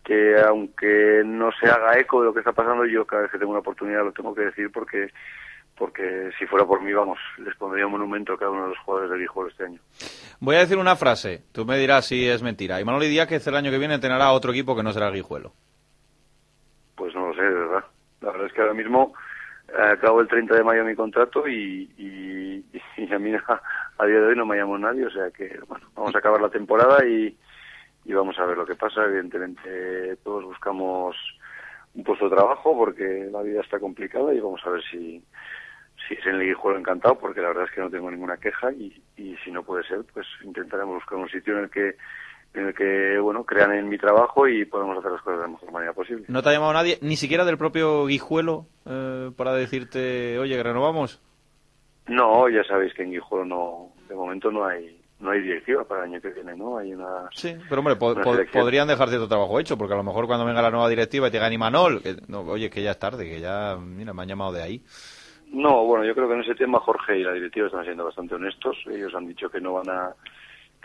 que aunque no se haga eco de lo que está pasando, yo cada vez que tengo una oportunidad lo tengo que decir porque porque si fuera por mí, vamos, les pondría un monumento a cada uno de los jugadores del Guijuelo este año. Voy a decir una frase, tú me dirás si es mentira. Y Manuel Díaz el año que viene entrenará a otro equipo que no será el Guijuelo. Pues no lo sé, de verdad. La verdad es que ahora mismo eh, acabo el 30 de mayo mi contrato y, y, y a mí a, a día de hoy no me llamó nadie, o sea que, bueno, vamos a acabar la temporada y, y vamos a ver lo que pasa. Evidentemente todos buscamos un puesto de trabajo porque la vida está complicada y vamos a ver si, si es en el Guijuelo encantado porque la verdad es que no tengo ninguna queja y, y si no puede ser pues intentaremos buscar un sitio en el que en el que bueno crean en mi trabajo y podemos hacer las cosas de la mejor manera posible. ¿No te ha llamado nadie, ni siquiera del propio Guijuelo, eh, para decirte, oye, que renovamos? No, ya sabéis que en Guijuelo no, de momento no hay no hay directiva para el año que viene, ¿no? Hay una Sí, pero hombre, po- po- podrían dejar cierto trabajo hecho, porque a lo mejor cuando venga la nueva directiva y te gane Imanol, que, no, oye, que ya es tarde, que ya, mira, me han llamado de ahí. No, bueno, yo creo que en ese tema Jorge y la directiva están siendo bastante honestos. Ellos han dicho que no van a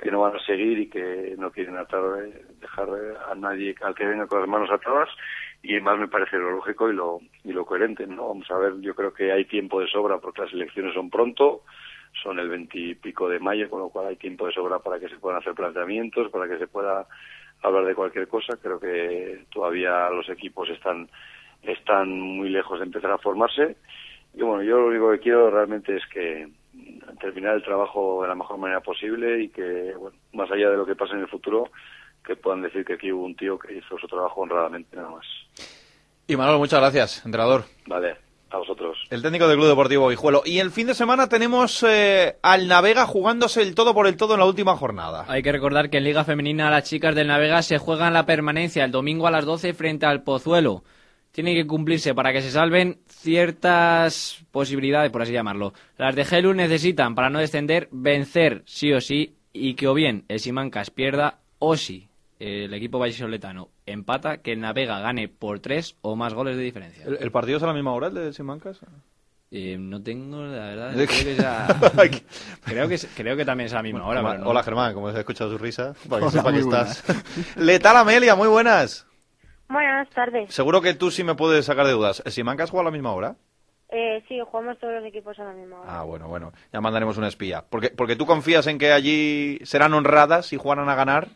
que no van a seguir y que no quieren atar, dejar a nadie al que venga con las manos atadas y más me parece lo lógico y lo y lo coherente, ¿no? Vamos a ver, yo creo que hay tiempo de sobra porque las elecciones son pronto, son el veintipico de mayo, con lo cual hay tiempo de sobra para que se puedan hacer planteamientos, para que se pueda hablar de cualquier cosa. Creo que todavía los equipos están están muy lejos de empezar a formarse y bueno, yo lo único que quiero realmente es que terminar el trabajo de la mejor manera posible y que, bueno, más allá de lo que pase en el futuro, que puedan decir que aquí hubo un tío que hizo su trabajo honradamente, nada más. Y Manolo, muchas gracias, entrenador. Vale, a vosotros. El técnico del Club Deportivo Guijuelo. Y el fin de semana tenemos eh, al Navega jugándose el todo por el todo en la última jornada. Hay que recordar que en Liga Femenina las chicas del Navega se juegan la permanencia el domingo a las 12 frente al Pozuelo. Tiene que cumplirse para que se salven ciertas posibilidades, por así llamarlo. Las de Gelu necesitan, para no descender, vencer sí o sí y que o bien el Simancas pierda o si el equipo vallisoletano empata, que el Navega gane por tres o más goles de diferencia. ¿El, el partido es a la misma hora, el de Simancas? Eh, no tengo, la verdad, ¿De creo que, creo, que, es- creo que también es a la misma hora. No- Hola Germán, como has escuchado su risa, para que Hola, sepa que muy estás. Letal Amelia, muy buenas. Buenas tardes. Seguro que tú sí me puedes sacar de dudas. ¿El Simancas juega a la misma hora? Eh, sí, jugamos todos los equipos a la misma hora. Ah, bueno, bueno, ya mandaremos un espía. Porque, porque tú confías en que allí serán honradas y jugarán a ganar,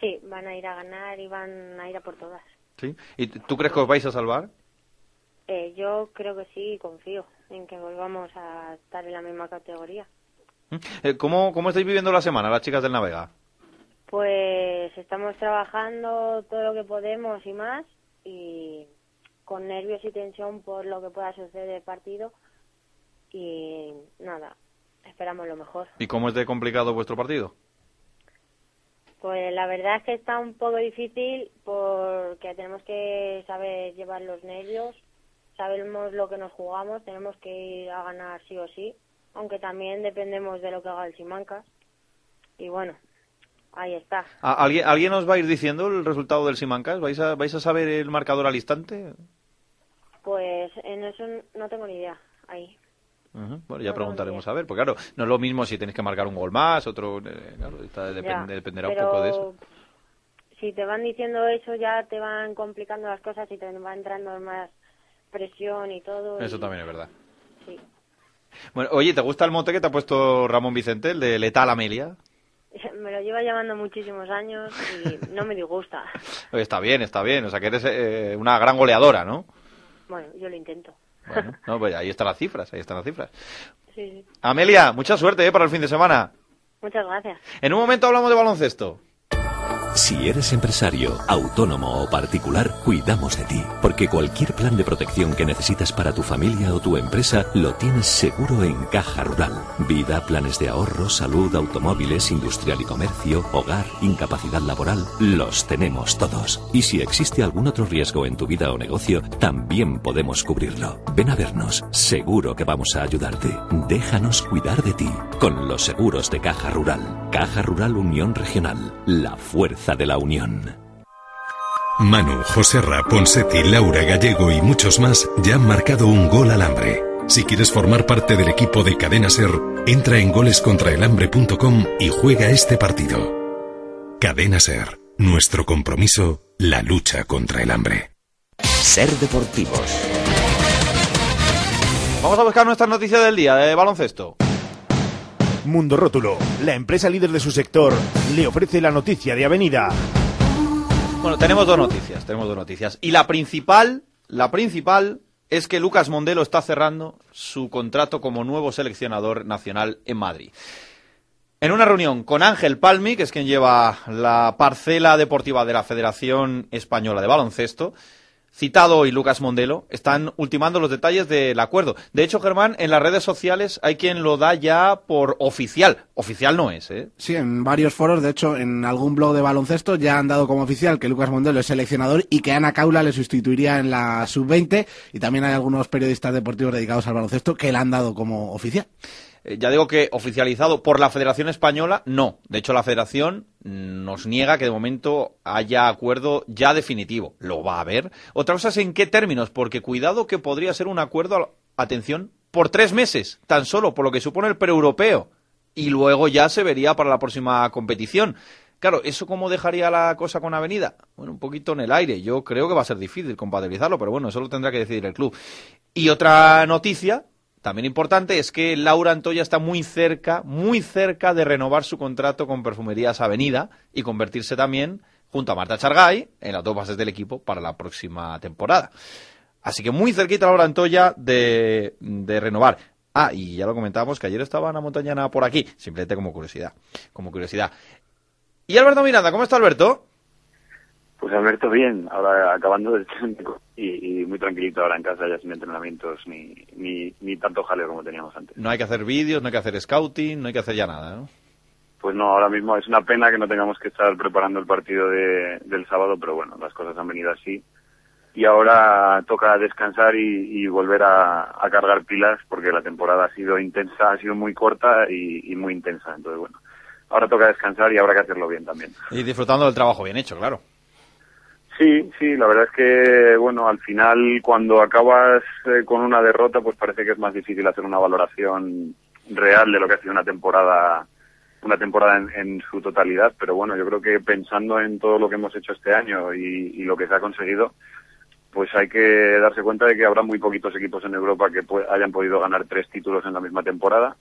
Sí, van a ir a ganar y van a ir a por todas. ¿sí? ¿Y tú crees que os vais a salvar? Eh, yo creo que sí y confío en que volvamos a estar en la misma categoría. Eh, ¿Cómo, ¿Cómo estáis viviendo la semana, las chicas del Navega? Pues estamos trabajando todo lo que podemos y más y con nervios y tensión por lo que pueda suceder el partido y nada, esperamos lo mejor. ¿Y cómo es de complicado vuestro partido? Pues la verdad es que está un poco difícil porque tenemos que saber llevar los nervios, sabemos lo que nos jugamos, tenemos que ir a ganar sí o sí, aunque también dependemos de lo que haga el Simancas. Y bueno, ahí está. ¿A- ¿Alguien, ¿Alguien os va a ir diciendo el resultado del Simancas? ¿Vais a, ¿Vais a saber el marcador al instante? Pues en eso no tengo ni idea. Ahí. Ujú, Bueno, ya preguntaremos a ver, porque claro, no es lo mismo si tenéis que marcar un gol más, otro, eh, claro, está- depende- Ya, dependerá un poco de eso. Si te van diciendo eso, ya te van complicando las cosas y te va entrando más presión y todo. Eso y- también es verdad. Sí. Bueno, oye, ¿te gusta el mote que te ha puesto Ramón Vicente, el de Letal Amelia? Me lo lleva llamando muchísimos años y no me disgusta. Oye, está bien, está bien, o sea que eres eh, una gran goleadora, ¿no? Bueno, yo lo intento. Bueno, no, pues ahí están las cifras, ahí están las cifras. Sí. Amelia, mucha suerte eh, para el fin de semana. Muchas gracias. En un momento hablamos de baloncesto. Si eres empresario, autónomo o particular, cuidamos de ti, porque cualquier plan de protección que necesitas para tu familia o tu empresa lo tienes seguro en Caja Rural. Vida, planes de ahorro, salud, automóviles, industrial y comercio, hogar, incapacidad laboral, los tenemos todos. Y si existe algún otro riesgo en tu vida o negocio, también podemos cubrirlo. Ven a vernos, seguro que vamos a ayudarte. Déjanos cuidar de ti con los seguros de Caja Rural. Caja Rural Unión Regional, la fuerza de la unión. Manu, Joserra, Ponsetti, Laura Gallego y muchos más ya han marcado un gol al hambre. Si quieres formar parte del equipo de Cadena Ser, entra en golescontraelhambre.com y juega este partido. Cadena Ser, nuestro compromiso, la lucha contra el hambre. Ser Deportivos. Vamos a buscar nuestras noticias del día de baloncesto. Mundo Rótulo, la empresa líder de su sector, le ofrece la noticia de Avenida. Bueno, tenemos dos noticias, tenemos dos noticias. Y la principal, la principal es que Lucas Mondelo está cerrando su contrato como nuevo seleccionador nacional en Madrid. En una reunión con Ángel Palmi, que es quien lleva la parcela deportiva de la Federación Española de Baloncesto, citado hoy Lucas Mondelo, están ultimando los detalles del acuerdo. De hecho, Germán, en las redes sociales hay quien lo da ya por oficial. Oficial no es, ¿eh? Sí, en varios foros, de hecho, en algún blog de baloncesto ya han dado como oficial que Lucas Mondelo es seleccionador y que Ana Caula le sustituiría en la sub-20 y también hay algunos periodistas deportivos dedicados al baloncesto que la han dado como oficial. Eh, ya digo que oficializado por la Federación Española, no. De hecho, la Federación nos niega que de momento haya acuerdo ya definitivo. Lo va a haber. Otra cosa es en qué términos, porque cuidado que podría ser un acuerdo, atención, por tres meses, tan solo por lo que supone el preeuropeo. Y luego ya se vería para la próxima competición. Claro, ¿eso cómo dejaría la cosa con Avenida? Bueno, un poquito en el aire. Yo creo que va a ser difícil compatibilizarlo, pero bueno, eso lo tendrá que decidir el club. Y otra noticia, también importante es que Laura Antoya está muy cerca, muy cerca de renovar su contrato con Perfumerías Avenida y convertirse también, junto a Marta Chargay, en las dos bases del equipo para la próxima temporada. Así que muy cerquita Laura Antoya de, renovar. Ah, y ya lo comentábamos que ayer estaba Ana Montañana por aquí, simplemente como curiosidad, como curiosidad. ¿Y Alberto Miranda? ¿Cómo está Alberto? Pues Alberto, bien, ahora acabando del técnico y, y muy tranquilito ahora en casa, ya sin entrenamientos ni, ni, ni tanto jaleo como teníamos antes. No hay que hacer vídeos, no hay que hacer scouting, no hay que hacer ya nada, ¿no? Pues no, ahora mismo es una pena que no tengamos que estar preparando el partido de, del sábado, pero bueno, las cosas han venido así. Y ahora toca descansar y, y volver a, a cargar pilas porque la temporada ha sido intensa, ha sido muy corta y, y muy intensa. Entonces, bueno, ahora toca descansar y habrá que hacerlo bien también. Y disfrutando del trabajo bien hecho, claro. Sí, sí, la verdad es que, bueno, al final cuando acabas eh, con una derrota, pues parece que es más difícil hacer una valoración real de lo que ha sido una temporada una temporada en, su totalidad, pero bueno, yo creo que pensando en todo lo que hemos hecho este año y, y lo que se ha conseguido, pues hay que darse cuenta de que habrá muy poquitos equipos en Europa que hayan podido ganar tres títulos en la misma temporada.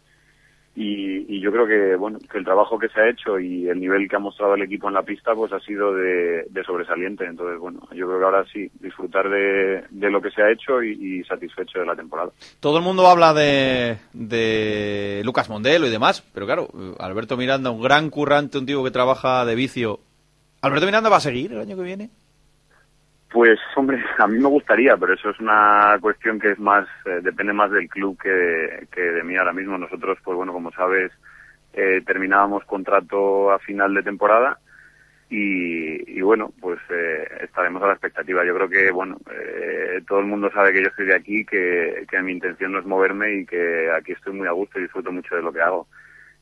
Y, y yo creo que bueno que el trabajo que se ha hecho y el nivel que ha mostrado el equipo en la pista pues ha sido de, sobresaliente entonces bueno yo creo que ahora sí disfrutar de, de lo que se ha hecho y, y satisfecho de la temporada Todo el mundo habla de, de Lucas Mondelo y demás, pero claro, Alberto Miranda, un gran currante, un tío que trabaja de vicio. ¿Alberto Miranda va a seguir el año que viene? Pues, hombre, a mí me gustaría, pero eso es una cuestión que es más, eh, depende más del club que, que de mí ahora mismo. Nosotros, pues bueno, como sabes, eh, terminábamos contrato a final de temporada y, y bueno, pues eh, estaremos a la expectativa. Yo creo que, bueno, eh, todo el mundo sabe que yo estoy de aquí, que, que mi intención no es moverme y que aquí estoy muy a gusto y disfruto mucho de lo que hago.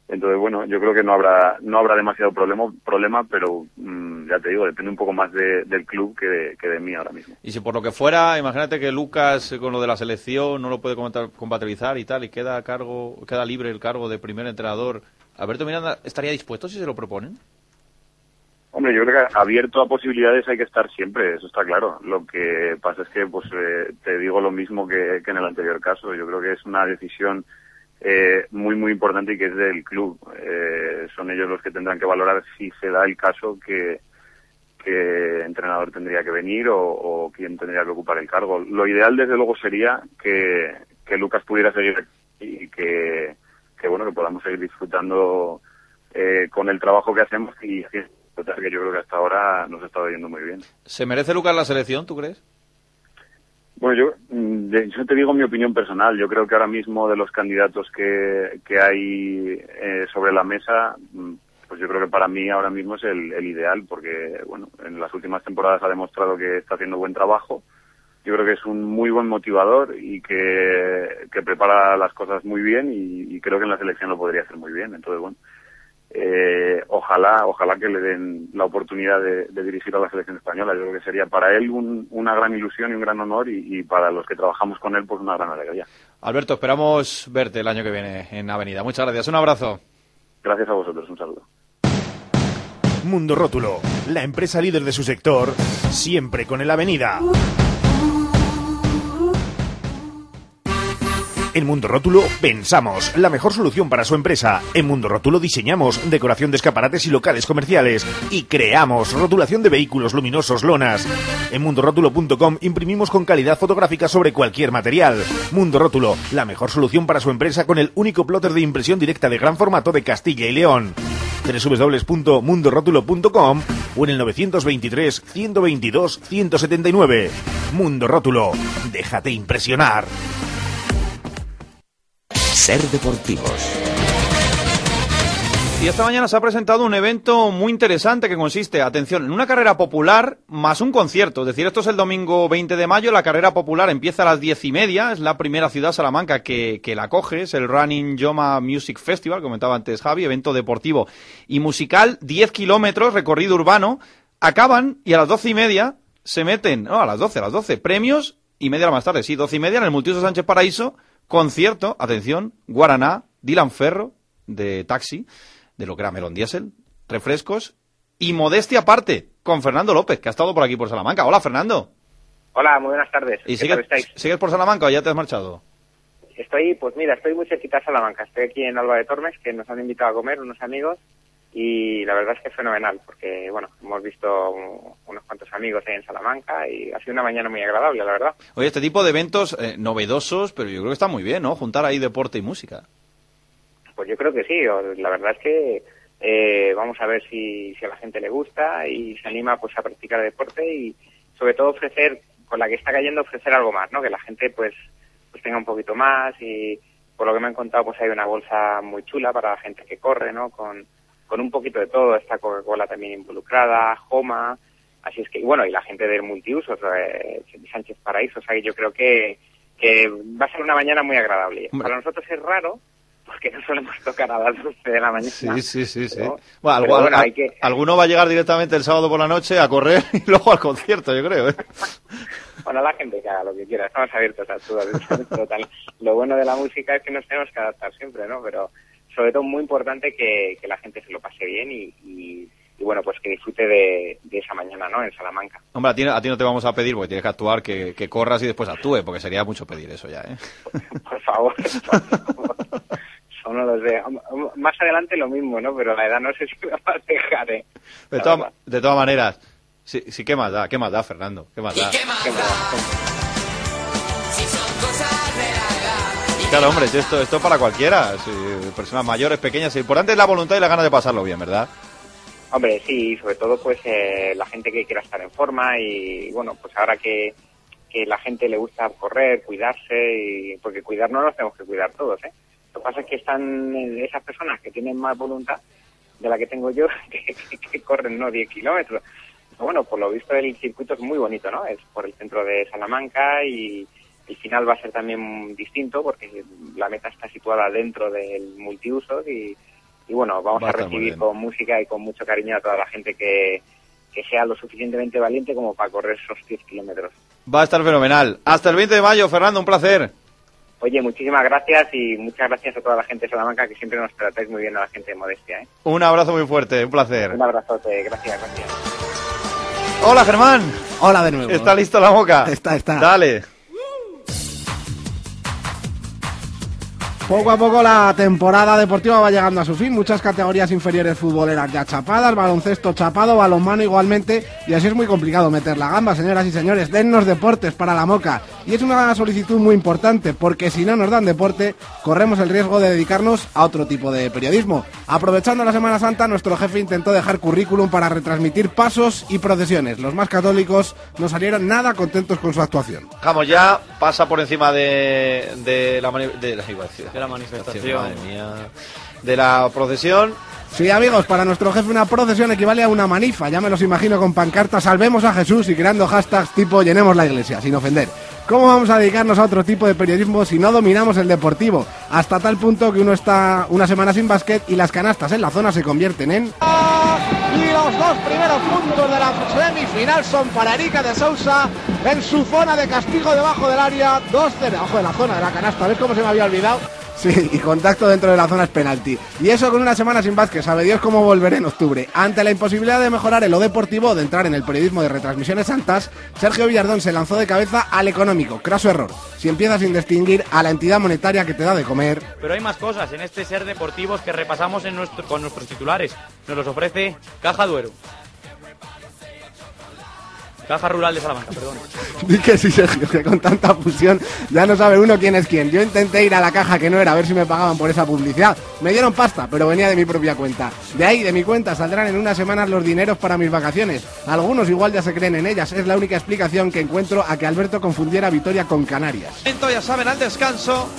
Entonces, bueno, yo creo que no habrá no habrá demasiado problema, problema pero mm, ya te digo, depende un poco más de- del club que de, que de mí ahora mismo. Y si por lo que fuera, imagínate que Lucas eh, con lo de la selección no lo puede compatibilizar y tal, y queda a cargo, queda libre el cargo de primer entrenador. ¿Alberto Miranda estaría dispuesto si se lo proponen? Hombre, yo creo que abierto a posibilidades hay que estar siempre, eso está claro. Lo que pasa es que, pues, eh, te digo lo mismo que, que en el anterior caso. Yo creo que es una decisión eh, muy, muy importante y que es del club. Eh, son ellos los que tendrán que valorar si se da el caso que, que entrenador tendría que venir o, o quién tendría que ocupar el cargo. Lo ideal, desde luego, sería que, que Lucas pudiera seguir y que, que bueno, que podamos seguir disfrutando eh, con el trabajo que hacemos y que yo creo que hasta ahora nos ha estado yendo muy bien. ¿Se merece Lucas la selección, tú crees? Bueno, yo, mm, yo te digo mi opinión personal. Yo creo que ahora mismo de los candidatos que, que hay eh, sobre la mesa, mm, pues yo creo que para mí ahora mismo es el, el ideal, porque bueno, en las últimas temporadas ha demostrado que está haciendo buen trabajo. Yo creo que es un muy buen motivador y que, que prepara las cosas muy bien y creo que en la selección lo podría hacer muy bien. Entonces, bueno, eh, ojalá, ojalá que le den la oportunidad de, de dirigir a la selección española. Yo creo que sería para él un- una gran ilusión y un gran honor y, y para los que trabajamos con él, pues una gran alegría. Alberto, esperamos verte el año que viene en Avenida. Muchas gracias, un abrazo. Gracias a vosotros, un saludo. Mundo Rótulo, la empresa líder de su sector, siempre con el Avenida. En Mundo Rótulo pensamos la mejor solución para su empresa. En Mundo Rótulo diseñamos decoración de escaparates y locales comerciales y creamos rotulación de vehículos luminosos lonas. En mundorótulo.com imprimimos con calidad fotográfica sobre cualquier material. Mundo Rótulo, la mejor solución para su empresa con el único plotter de impresión directa de gran formato de Castilla y León www.mundorótulo.com o en el 923 122 179. Mundo Rótulo, déjate impresionar. Ser deportivos. Y esta mañana se ha presentado un evento muy interesante que consiste, atención, en una carrera popular más un concierto. Es decir, esto es el domingo 20 de mayo, la carrera popular empieza a las diez y media, es la primera ciudad Salamanca que, que la coge, es el Running Yoma Music Festival, comentaba antes Javi, evento deportivo y musical, 10 kilómetros, recorrido urbano, acaban y a las doce y media se meten, no, a las doce, a las doce, premios y media hora más tarde, sí, doce y media en el Multiuso Sánchez Paraíso, concierto, atención, Guaraná, Dylan Ferro, de Taxi, de lo que era Melon Diesel, refrescos y modestia aparte con Fernando López, que ha estado por aquí por Salamanca. Hola, Fernando. Hola, muy buenas tardes. ¿Y sigues por Salamanca o ya te has marchado? Estoy, pues mira, estoy muy cerquita de Salamanca. Estoy aquí en Alba de Tormes, que nos han invitado a comer unos amigos. Y la verdad es que es fenomenal porque, bueno, hemos visto un- unos cuantos amigos ahí en Salamanca y ha sido una mañana muy agradable, la verdad. Oye, este tipo de eventos eh, novedosos, pero yo creo que está muy bien, ¿no? Juntar ahí deporte y música. Pues yo creo que sí, la verdad es que eh, vamos a ver si, si a la gente le gusta y se anima pues a practicar deporte y sobre todo ofrecer, con la que está cayendo, ofrecer algo más, ¿no? Que la gente pues, pues tenga un poquito más y por lo que me han contado pues hay una bolsa muy chula para la gente que corre, ¿no? Con, con un poquito de todo, está Coca-Cola también involucrada, Joma, así es que, y bueno, y la gente del multiusos, eh, Sánchez Paraíso, o sea que yo creo que, que va a ser una mañana muy agradable. Para nosotros es raro, porque no solemos tocar a las 12 de la mañana. Sí, sí, sí, sí. Bueno, pero algu- bueno, al- hay que- Alguno va a llegar directamente el sábado por la noche a correr y luego al concierto, yo creo. ¿eh? Bueno, la gente que haga lo que quiera, estamos abiertos a todo. Total. Lo bueno de la música es que nos tenemos que adaptar siempre, ¿no? Pero sobre todo muy importante que, que la gente se lo pase bien y, y- y, bueno, pues que disfrute de, de esa mañana, ¿no? En Salamanca. Hombre, a ti, a ti no te vamos a pedir porque tienes que actuar, que, que corras y después actúe, porque sería mucho pedir eso ya, ¿eh? Por favor. No lo sé. Más adelante lo mismo, ¿no? Pero la edad no sé si me va a dejar, ¿eh? De, verdad. de todas maneras, sí, sí, ¿qué más da? ¿Qué más da, Fernando? ¿Qué más da? ¿Qué más Claro, hombre, esto, esto es para cualquiera, personas mayores, pequeñas, lo importante es la voluntad y la ganas de pasarlo bien, ¿verdad? Hombre, sí, sobre todo pues eh, la gente que quiera estar en forma y bueno, pues ahora que, que la gente le gusta correr, cuidarse, y porque cuidarnos nos tenemos que cuidar todos, ¿eh? Lo que pasa es que están eh, esas personas que tienen más voluntad de la que tengo yo, que, que- corren, ¿no? 10 kilómetros. Bueno, por lo visto el circuito es muy bonito, ¿no? Es por el centro de Salamanca y el final va a ser también distinto porque la meta está situada dentro del multiusos y, y bueno, vamos Va a recibir con música y con mucho cariño a toda la gente que, que sea lo suficientemente valiente como para correr esos 10 kilómetros. Va a estar fenomenal. Hasta el 20 de mayo, Fernando, un placer. Oye, muchísimas gracias y muchas gracias a toda la gente de Salamanca que siempre nos tratáis muy bien a la gente de Modestia. ¿eh? Un abrazo muy fuerte, un placer. Un abrazote, gracias, gracias. Hola, Germán. Hola de nuevo. ¿Está listo la boca? Está, está. Dale. Poco a poco la temporada deportiva va llegando a su fin. Muchas categorías inferiores futboleras ya chapadas, baloncesto chapado, balonmano igualmente. Y así es muy complicado meter la gamba, señoras y señores. Dennos deportes para la moca. Y es una solicitud muy importante, porque si no nos dan deporte, corremos el riesgo de dedicarnos a otro tipo de periodismo. Aprovechando la Semana Santa, nuestro jefe intentó dejar currículum para retransmitir pasos y procesiones. Los más católicos no salieron nada contentos con su actuación. Vamos ya, pasa por encima de, de la, De la manifestación. Madre mía. De la procesión. Sí, amigos, para nuestro jefe una procesión equivale a una manifa. Ya me los imagino con pancartas Salvemos a Jesús y creando hashtags tipo Llenemos la iglesia, sin ofender. ¿Cómo vamos a dedicarnos a otro tipo de periodismo si no dominamos el deportivo? Hasta tal punto que uno está una semana sin básquet y las canastas en la zona se convierten en... Y los dos primeros puntos de la semifinal son para Erika de Sousa en su zona de castigo debajo del área. Dos de debajo de la zona de la canasta. ¿Ves cómo se me había olvidado? Sí, y contacto dentro de la zona es penalti. Y eso con una semana sin básquet, sabe Dios cómo volveré en octubre. Ante la imposibilidad de mejorar en lo deportivo de entrar en el periodismo de retransmisiones santas, Sergio Villardón se lanzó de cabeza al económico. Craso error. Si empiezas sin distinguir a la entidad monetaria que te da de comer, Pero hay más cosas en este ser deportivos que repasamos con nuestros titulares. Nos los ofrece Caja Duero. Caja Rural de Salamanca, perdón. Di que sí, Sergio, que con tanta fusión ya no sabe uno quién es quién. Yo intenté ir a la caja que no era a ver si me pagaban por esa publicidad. Me dieron pasta, pero venía de mi propia cuenta. De ahí, de mi cuenta, saldrán en unas semanas los dineros para mis vacaciones. Algunos igual ya se creen en ellas. Es la única explicación que encuentro a que Alberto confundiera Vitoria con Canarias. Ya saben, al descanso.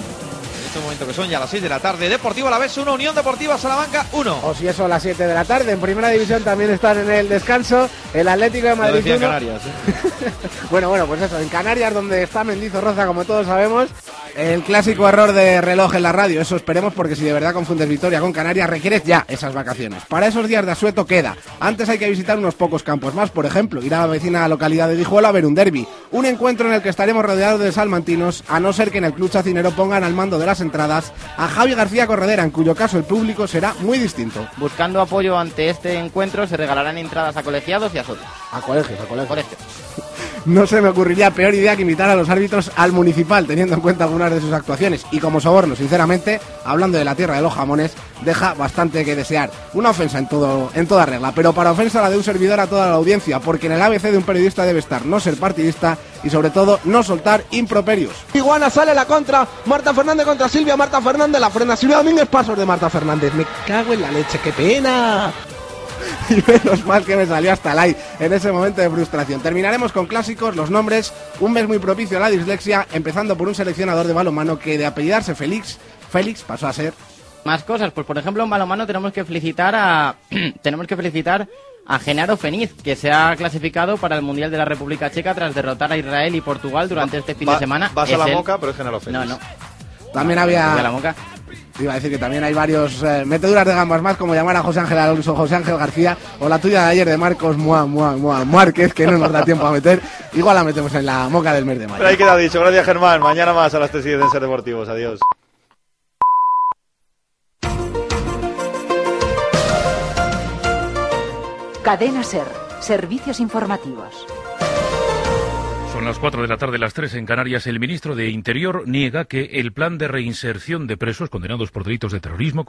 Este momento que son ya las 6 de la tarde. Deportivo a la vez, 1, Unión Deportiva Salamanca 1. O si eso a las 7 de la tarde. En primera división también están en el descanso. El Atlético de Madrid. uno. Canarias. ¿eh? Bueno, bueno, pues eso, en Canarias, donde está Mendizorroza, como todos sabemos, el clásico error de reloj en la radio. Eso esperemos, porque si de verdad confundes Vitoria con Canarias, requieres ya esas vacaciones. Para esos días de asueto queda. Antes hay que visitar unos pocos campos más, por ejemplo, ir a la vecina localidad de Dijuelo a ver un derby. Un encuentro en el que estaremos rodeados de salmantinos, a no ser que en el Club Chacinero pongan al mando de las entradas a Javi García Corredera, en cuyo caso el público será muy distinto. Buscando apoyo ante este encuentro se regalarán entradas a colegiados y a socios. A colegios, a colegios. No se me ocurriría peor idea que invitar a los árbitros al municipal, teniendo en cuenta algunas de sus actuaciones. Y como soborno, sinceramente, hablando de la tierra de los jamones, deja bastante que desear. Una ofensa en, todo, en toda regla, pero para ofensa la de un servidor a toda la audiencia, porque en el ABC de un periodista debe estar no ser partidista y sobre todo no soltar improperios. Iguana sale la contra, Marta Fernández contra Silvia, Marta Fernández la frena, Silvia Domínguez, pasos de Marta Fernández. Me cago en la leche, qué pena. Y menos mal que me salió hasta el aire en ese momento de frustración. Terminaremos con clásicos, los nombres, un mes muy propicio a la dislexia, empezando por un seleccionador de balonmano que de apellidarse Félix, Félix pasó a ser Más cosas, pues por ejemplo en balonmano tenemos que felicitar a tenemos que felicitar a Genaro Feniz, que se ha clasificado para el Mundial de la República Checa tras derrotar a Israel y Portugal durante este fin de semana. Vas a la él. moca, pero es Genaro Félix. No, no. También había. Iba a decir que también hay varios eh, meteduras de gambas más, como llamar a José Ángel Alonso, José Ángel García, o la tuya de ayer de Marcos Mua, Mua, Mua, Márquez, que no nos da tiempo a meter. Igual la metemos en la moca del mes de mayo. Pero ahí queda dicho. Gracias, Germán. Mañana más a las 3 y 10 en Ser Deportivos. Adiós. Cadena Ser. Servicios informativos. Son las 4 de la tarde, las 3 en Canarias. El ministro de Interior niega que el plan de reinserción de presos condenados por delitos de terrorismo.